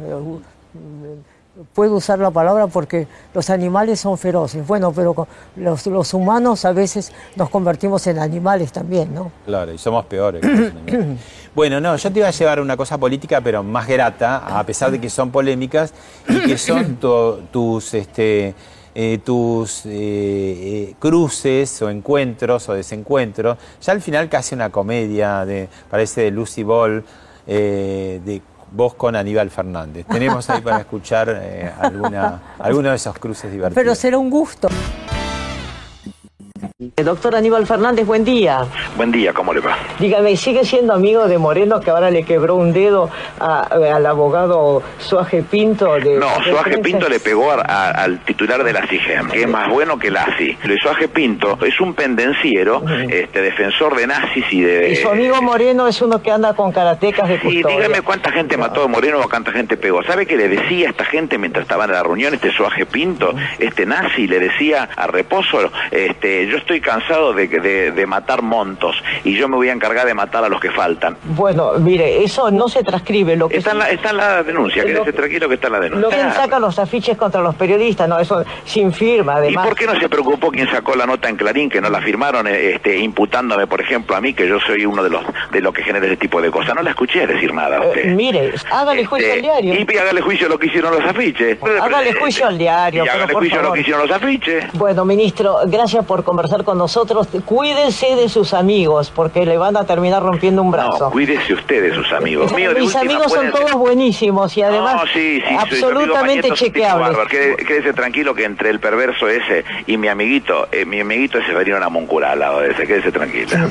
Puedo usar la palabra porque los animales son feroces. Bueno, pero los, los humanos a veces nos convertimos en animales también, ¿no? Claro, y somos peores. que [CLEARS THROAT] bueno, no, yo te iba a llevar una cosa política, pero más grata, a pesar de que son polémicas y que son [CLEARS THROAT] tu- tus, este, eh, tus eh, eh, cruces o encuentros o desencuentros. Ya al final casi una comedia, de, parece de Lucy Ball, eh, de vos con Aníbal Fernández. Tenemos ahí para escuchar eh, alguna, alguno de esos cruces divertidos. Pero será un gusto. Doctor Aníbal Fernández, buen día. Buen día, ¿cómo le va? Dígame, ¿sigue siendo amigo de Moreno que ahora le quebró un dedo a- al abogado Suaje Pinto? De, No, de Suaje prensa? Pinto le pegó a- a- al titular de la CIGEM, que es más bueno que la. Luis Suaje Pinto es un pendenciero, este, defensor de nazis y de... Y su amigo Moreno es uno que anda con karatecas de custodia. dígame cuánta gente mató a Moreno o cuánta gente pegó. ¿Sabe qué le decía a esta gente mientras estaban en la reunión, este Suaje Pinto, este nazi, le decía a Reposo, este, yo estoy estoy cansado de, de, de matar montos y yo me voy a encargar de matar a los que faltan. Bueno, mire, eso no se transcribe. Lo que Está en la, está en la denuncia, quédese tranquilo que está en la denuncia. Lo que él saca los afiches contra los periodistas, no, eso sin firma, ¿Y además. por qué no se preocupó quien sacó la nota en Clarín, que no la firmaron, eh, este, imputándome, por ejemplo, a mí, que yo soy uno de los de los que genera ese tipo de cosas? No la escuché decir nada a usted. Eh, mire, hágale juicio Este, al diario. Y hágale juicio a lo que hicieron los afiches. Hágale juicio al diario. Y hágale juicio a lo que hicieron los afiches. Bueno, ministro, gracias por conversar con nosotros. Cuídese de sus amigos, porque le van a terminar rompiendo un brazo. No, cuídese usted de sus amigos. Mío, de Mis amigos son todos buenísimos y además no, sí, sí, absolutamente es chequeables. Quédese tranquilo que entre el perverso ese y mi amiguito, eh, mi amiguito ese venía una moncura al lado de ese, quédese tranquila.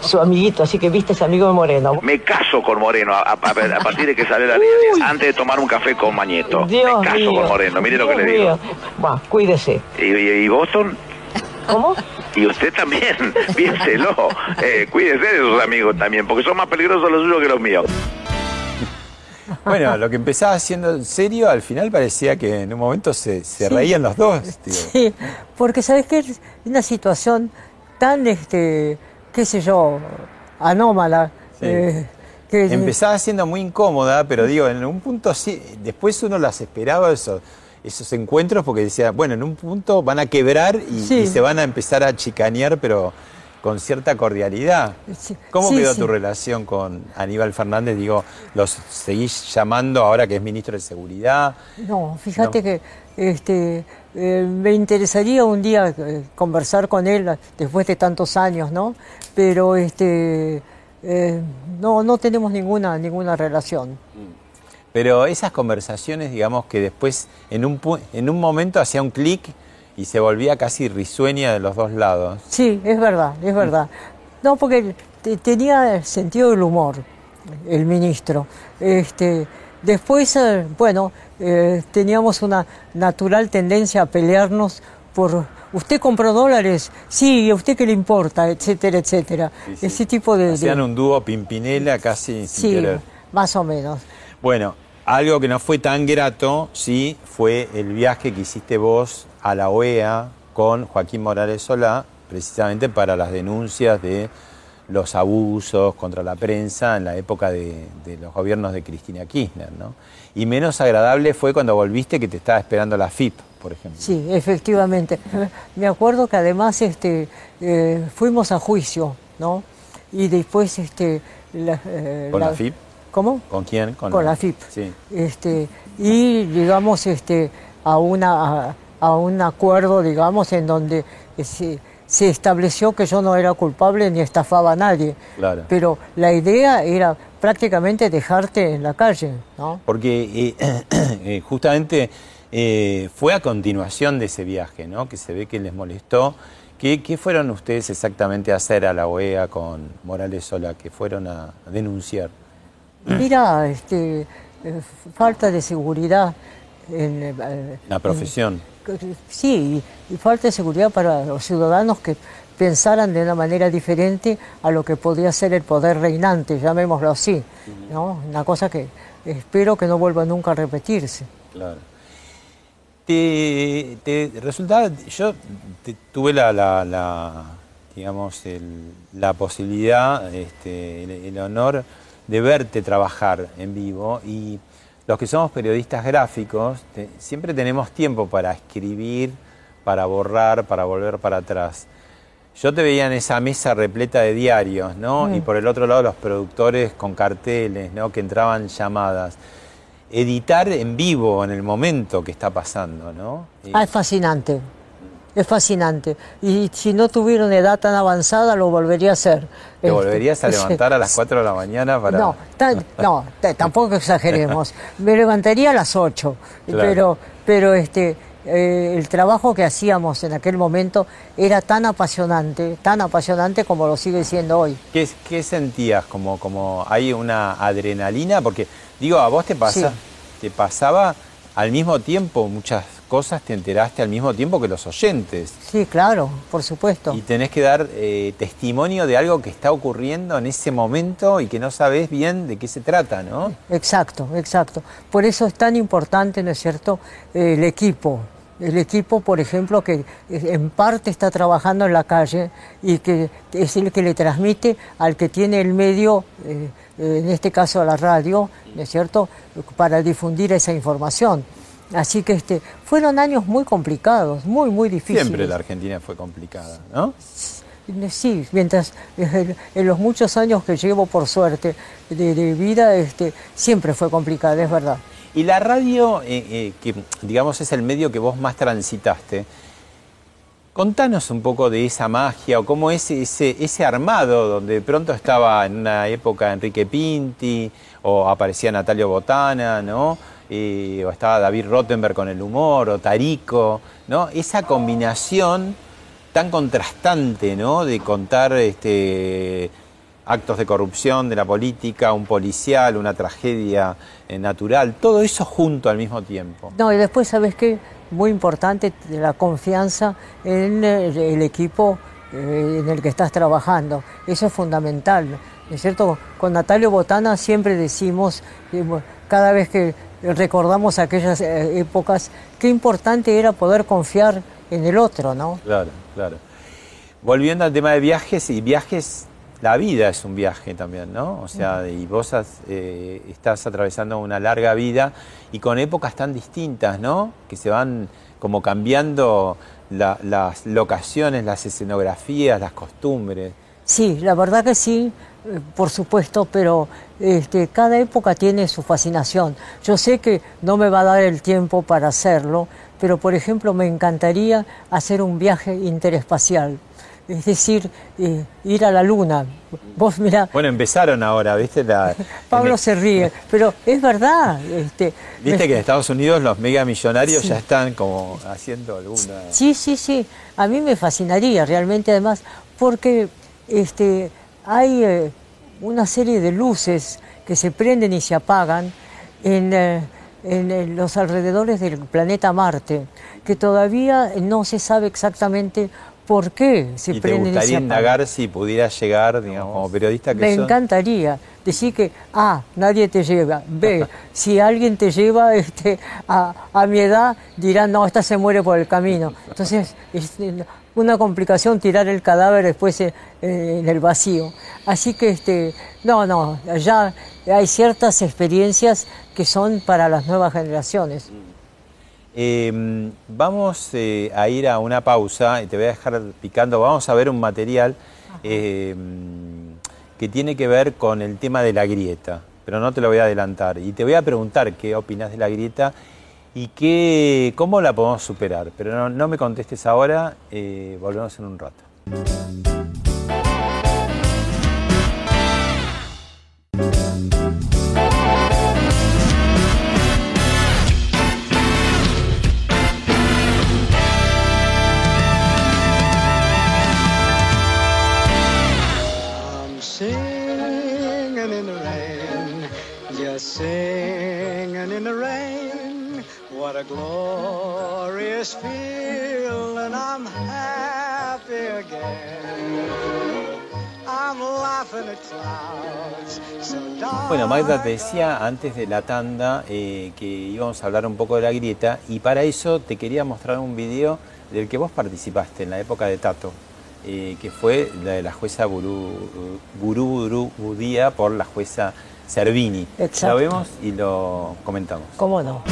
Su amiguito, así que viste ese amigo de Moreno. Me caso con Moreno a, a- a partir de que sale la ley, antes de tomar un café con Mañeto. Dios Me caso mío. con Moreno, mire lo que le digo. Bueno, cuídese. ¿Y, y, y Boston? ¿Cómo? Y usted también, [LAUGHS] piénselo. Eh, cuídese de sus amigos también, porque son más peligrosos los suyos que los míos. Bueno, lo que empezaba siendo serio, al final parecía que en un momento se, se reían los dos. digo. Sí, porque sabes que es una situación tan, este, qué sé yo, anómala. Sí. eh, que Empezaba siendo muy incómoda, pero digo, en un punto sí, después uno las esperaba esos, esos encuentros porque decía, bueno, en un punto van a quebrar y, Sí. y se van a empezar a chicanear, pero con cierta cordialidad. Sí, ¿Cómo sí, quedó sí. tu relación con Aníbal Fernández? Digo, ¿los seguís llamando ahora que es ministro de Seguridad? No, fíjate que este, eh, me interesaría un día eh, conversar con él después de tantos años, ¿no? Pero este, eh, no, no tenemos ninguna, ninguna relación. Pero esas conversaciones, digamos que después en un, en un momento hacía un clic y se volvía casi risueña de los dos lados. Sí, es verdad, es verdad. No, porque te- tenía sentido del humor el ministro. Este, después, eh, bueno, eh, teníamos una natural tendencia a pelearnos por usted compró dólares, sí, ¿y a usted qué le importa, etcétera, etcétera. Sí, sí. Ese tipo de, de- Hacían un dúo Pimpinela casi sin sí, querer. más o menos. Bueno, algo que no fue tan grato, sí, fue el viaje que hiciste vos a la OEA con Joaquín Morales Solá, precisamente para las denuncias de los abusos contra la prensa en la época de, de los gobiernos de Cristina Kirchner, ¿no? Y menos agradable fue cuando volviste que te estaba esperando la FIP, por ejemplo. Sí, efectivamente. Me acuerdo que además este, eh, fuimos a juicio, ¿no? Y después este, la, eh, ¿Con la FIP? ¿Cómo? ¿Con quién? Con la FIP. Sí. Este, y llegamos este, a, una, a, a un acuerdo, digamos, en donde se, se estableció que yo no era culpable ni estafaba a nadie. Claro. Pero la idea era prácticamente dejarte en la calle, ¿no? Porque eh, [CLEARS THROAT] eh, justamente eh, fue a continuación de ese viaje, ¿no? Que se ve que les molestó. ¿Qué, qué fueron ustedes exactamente a hacer a la OEA con Morales Sola? que fueron a denunciar? Mira, este, eh, falta de seguridad en, eh, La profesión. en- sí, y, y falta de seguridad para los ciudadanos que pensaran de una manera diferente a lo que podía ser el poder reinante, llamémoslo así, ¿no? Una cosa que espero que no vuelva nunca a repetirse. Claro. Te, te resultaba, yo te- tuve la, la- la, digamos, el- la posibilidad, este, el, el honor de verte trabajar en vivo y los que somos periodistas gráficos te- siempre tenemos tiempo para escribir, para borrar, para volver para atrás. Yo te veía en esa mesa repleta de diarios, ¿no? Mm. Y por el otro lado los productores con carteles, ¿no? Que entraban llamadas. Editar en vivo en el momento que está pasando, ¿no? Y- Ah, es fascinante, es fascinante. Y si no tuviera una edad tan avanzada, lo volvería a hacer. ¿Te Este, volverías a [LAUGHS] levantar a las 4 de la mañana para...? No, tan- [LAUGHS] no, tampoco exageremos. Me levantaría a las 8, Claro. pero, pero este, eh, el trabajo que hacíamos en aquel momento era tan apasionante, tan apasionante como lo sigue siendo hoy. ¿Qué, qué sentías? Como, como hay una adrenalina, porque digo, a vos te pasa, Sí. te pasaba al mismo tiempo muchas cosas, te enteraste al mismo tiempo que los oyentes. Sí, claro, por supuesto. Y tenés que dar eh, testimonio de algo que está ocurriendo en ese momento y que no sabés bien de qué se trata, ¿no? Exacto, exacto. Por eso es tan importante, ¿no es cierto?, eh, el equipo, el equipo, por ejemplo, que en parte está trabajando en la calle y que es el que le transmite al que tiene el medio, eh, en este caso a la radio, ¿no es cierto?, para difundir esa información. Así que este, fueron años muy complicados, muy, muy difíciles. Siempre la Argentina fue complicada, ¿no? Sí, mientras en los muchos años que llevo, por suerte, de, vida, este, siempre fue complicada, es verdad. Y la radio, eh, eh, que digamos es el medio que vos más transitaste, contanos un poco de esa magia o cómo es ese, ese armado donde de pronto estaba en una época Enrique Pinti o aparecía Natalio Botana, ¿no? O estaba David Rottenberg con el humor, o Tarico, ¿no? Esa combinación tan contrastante, ¿no? De contar este, actos de corrupción de la política, un policial, una tragedia eh, natural, todo eso junto al mismo tiempo. No, y después, ¿sabes qué? Muy importante la confianza en el, equipo eh, en el que estás trabajando. Eso es fundamental. ¿No es cierto? Con Natalio Botana siempre decimos, cada vez que recordamos aquellas eh, épocas, qué importante era poder confiar en el otro, ¿no? Claro, claro. Volviendo al tema de viajes, y viajes, la vida es un viaje también, ¿no? O sea, y vos eh, estás atravesando una larga vida y con épocas tan distintas, ¿no? Que se van como cambiando las locaciones, las escenografías, las costumbres. Sí, la verdad que sí, eh, por supuesto, pero este, cada época tiene su fascinación. Yo sé que no me va a dar el tiempo para hacerlo, pero por ejemplo me encantaría hacer un viaje interespacial. Es decir, eh, ir a la luna. Vos mira. Bueno, empezaron ahora, ¿viste? [LAUGHS] Pablo se ríe, pero es verdad. Este, Viste que en Estados Unidos los megamillonarios ya están como haciendo alguna. Sí, sí, sí. A mí me fascinaría realmente, además, porque este, hay eh, una serie de luces que se prenden y se apagan en, eh, en, los alrededores del planeta Marte, que todavía no se sabe exactamente por qué se ¿Y prenden te gustaría indagar si pudiera llegar, digamos, como periodista que Me encantaría decir que A, nadie te lleva, B, [LAUGHS] si alguien te lleva este, a, a mi edad, dirán, no, esta se muere por el camino. Entonces, este, una complicación tirar el cadáver después eh, en el vacío. Así que, este, no, no, ya hay ciertas experiencias que son para las nuevas generaciones. Em, vamos eh, a ir a una pausa y te voy a dejar picando. Vamos a ver un material que tiene que ver con el tema de la grieta, pero no te lo voy a adelantar. Y te voy a preguntar qué opinas de la grieta y qué, cómo la podemos superar. Pero no, me contestes ahora, eh, volvemos en un rato. Bueno, Magda te decía antes de la tanda eh, que íbamos a hablar un poco de la grieta y para eso te quería mostrar un video del que vos participaste en la época de Tato, eh, que fue la de la jueza Gurú Gurú Budía por la jueza Servini. Lo vemos y lo comentamos. ¿Cómo no?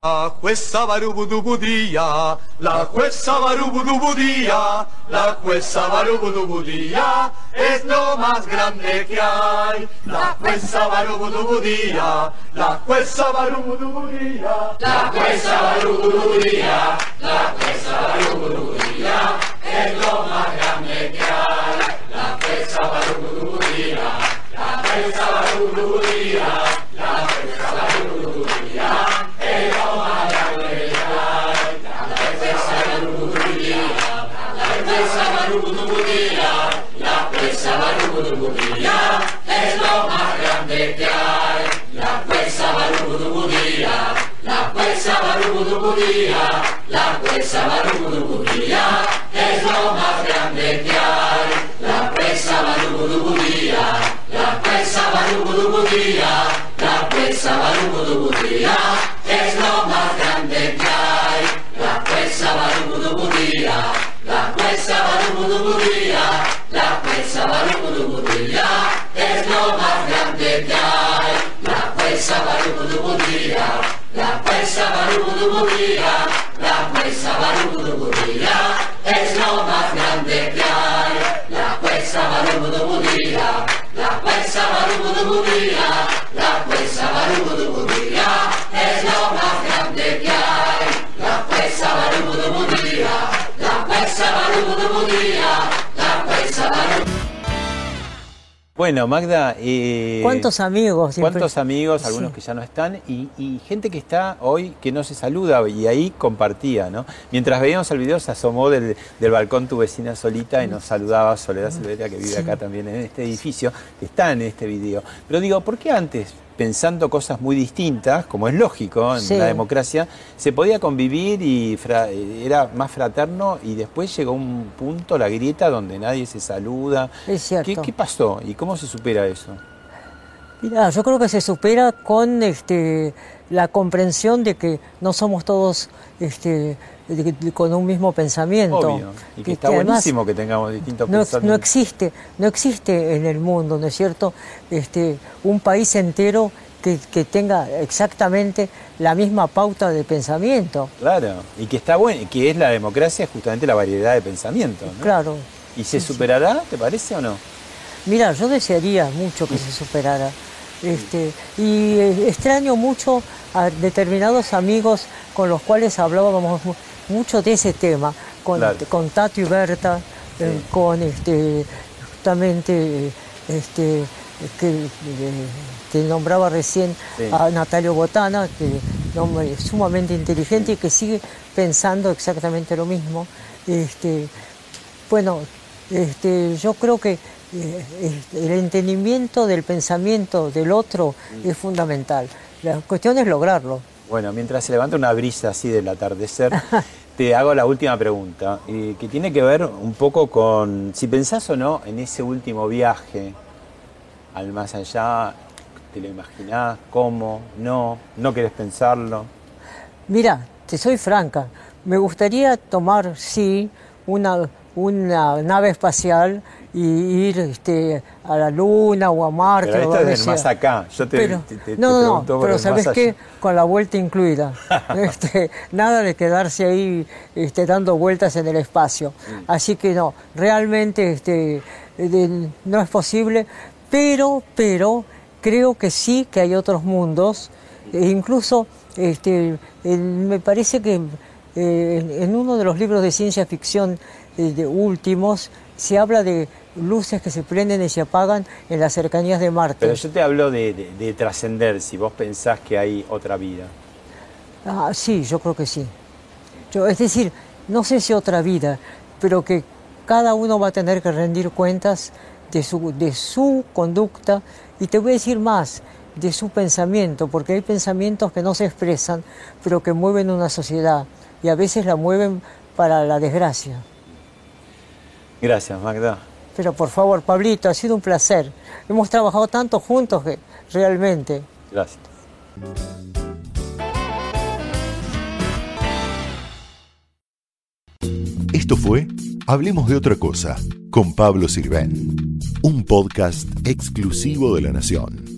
La jueza Barubudubudía, la jueza Barubudubudía, la jueza Barubudubudía es lo más grande que hay. La jueza Barubudubudía, la jueza Barubudubudía, la jueza Barubudubudía, la jueza Barubudubudía es lo más grande que hay. La jueza Barubudubudía, la jueza Barubudubudía, la jueza Barubudubudía, la jueza Barubudubudía es lo más grande que hay. La jueza Barubudubudía, la jueza Barubudubudía, la jueza Barubudubudía es lo más grande que hay. la fuerza barubudubudía, la fuerza barubudubudía, es lo más grande que hay. La fuerza barubudubudía, la fuerza barubudubudía, la fuerza barubudubudía, es lo más grande que hay. La fuerza barubudubudía, la fuerza barubudubudía, la fuerza barubudubudía, es lo más grande que hay. La fuerza barubudubudía, la fuerza barubudubudía, la fuerza barubudubudía. Bueno, Magda. eh, ¿Cuántos amigos? ¿Cuántos amigos? Algunos Sí. que ya no están y, y gente que está hoy que no se saluda y ahí compartía, ¿no? Mientras veíamos el video se asomó del, del balcón tu vecina solita y nos saludaba Soledad Silveria que vive Sí. acá también en este edificio, que está en este video. Pero digo, ¿por qué antes, pensando cosas muy distintas, como es lógico en Sí. la democracia, se podía convivir y era más fraterno y después llegó un punto, la grieta, donde nadie se saluda? Es cierto. ¿Qué, qué pasó y cómo se supera eso? Mira, yo creo que se supera con este, la comprensión de que no somos todos este, de- de- con un mismo pensamiento. Obvio. Y que está además buenísimo que tengamos distintos no, pensamientos. no existe, no existe en el mundo, ¿no es cierto? Este, un país entero que, que tenga exactamente la misma pauta de pensamiento. Claro, y que está bueno, que es la democracia, justamente la variedad de pensamiento. ¿no? Claro. ¿Y se superará, te parece o no? Mira, yo desearía mucho que se superara. Este, y eh, extraño mucho a determinados amigos con los cuales hablábamos mu- mucho de ese tema, con, Claro. con Tato y Berta, eh, con este, justamente este, que, eh, que nombraba recién Sí. a Natalio Botana, que hombre sumamente inteligente y que sigue pensando exactamente lo mismo. Este, bueno, este, yo creo que el entendimiento del pensamiento del otro es fundamental. La cuestión es lograrlo. Bueno, mientras se levanta una brisa así del atardecer, [LAUGHS] te hago la última pregunta, eh, que tiene que ver un poco con si pensás o no en ese último viaje al más allá, ¿te lo imaginás? ¿Cómo? ¿No? ¿No querés pensarlo? Mira, te soy franca, me gustaría tomar, sí, una, una nave espacial y ir este, a la Luna o a Marte. Pero o es del más acá. Yo te, Pero- te- te- te no, no, pregunto no, pero ¿sabes qué? Con la vuelta incluida. [LAUGHS] Este, nada de quedarse ahí este, dando vueltas en el espacio. Mm. Así que no, realmente este, de- no es posible, pero, pero creo que sí que hay otros mundos. E incluso este, en- me parece que eh, en- en uno de los libros de ciencia ficción eh, de últimos se habla de luces que se prenden y se apagan en las cercanías de Marte. Pero yo te hablo de, de- de trascender, si vos pensás que hay otra vida. Ah, sí, yo creo que sí. Yo, es decir, no sé si otra vida, pero que cada uno va a tener que rendir cuentas de su, de su conducta y te voy a decir más, de su pensamiento, porque hay pensamientos que no se expresan, pero que mueven una sociedad y a veces la mueven para la desgracia. Gracias, Magda. Pero por favor, Pablito, ha sido un placer. Hemos trabajado tanto juntos que realmente. Gracias. Esto fue Hablemos de otra cosa con Pablo Sirven, un podcast exclusivo de La Nación.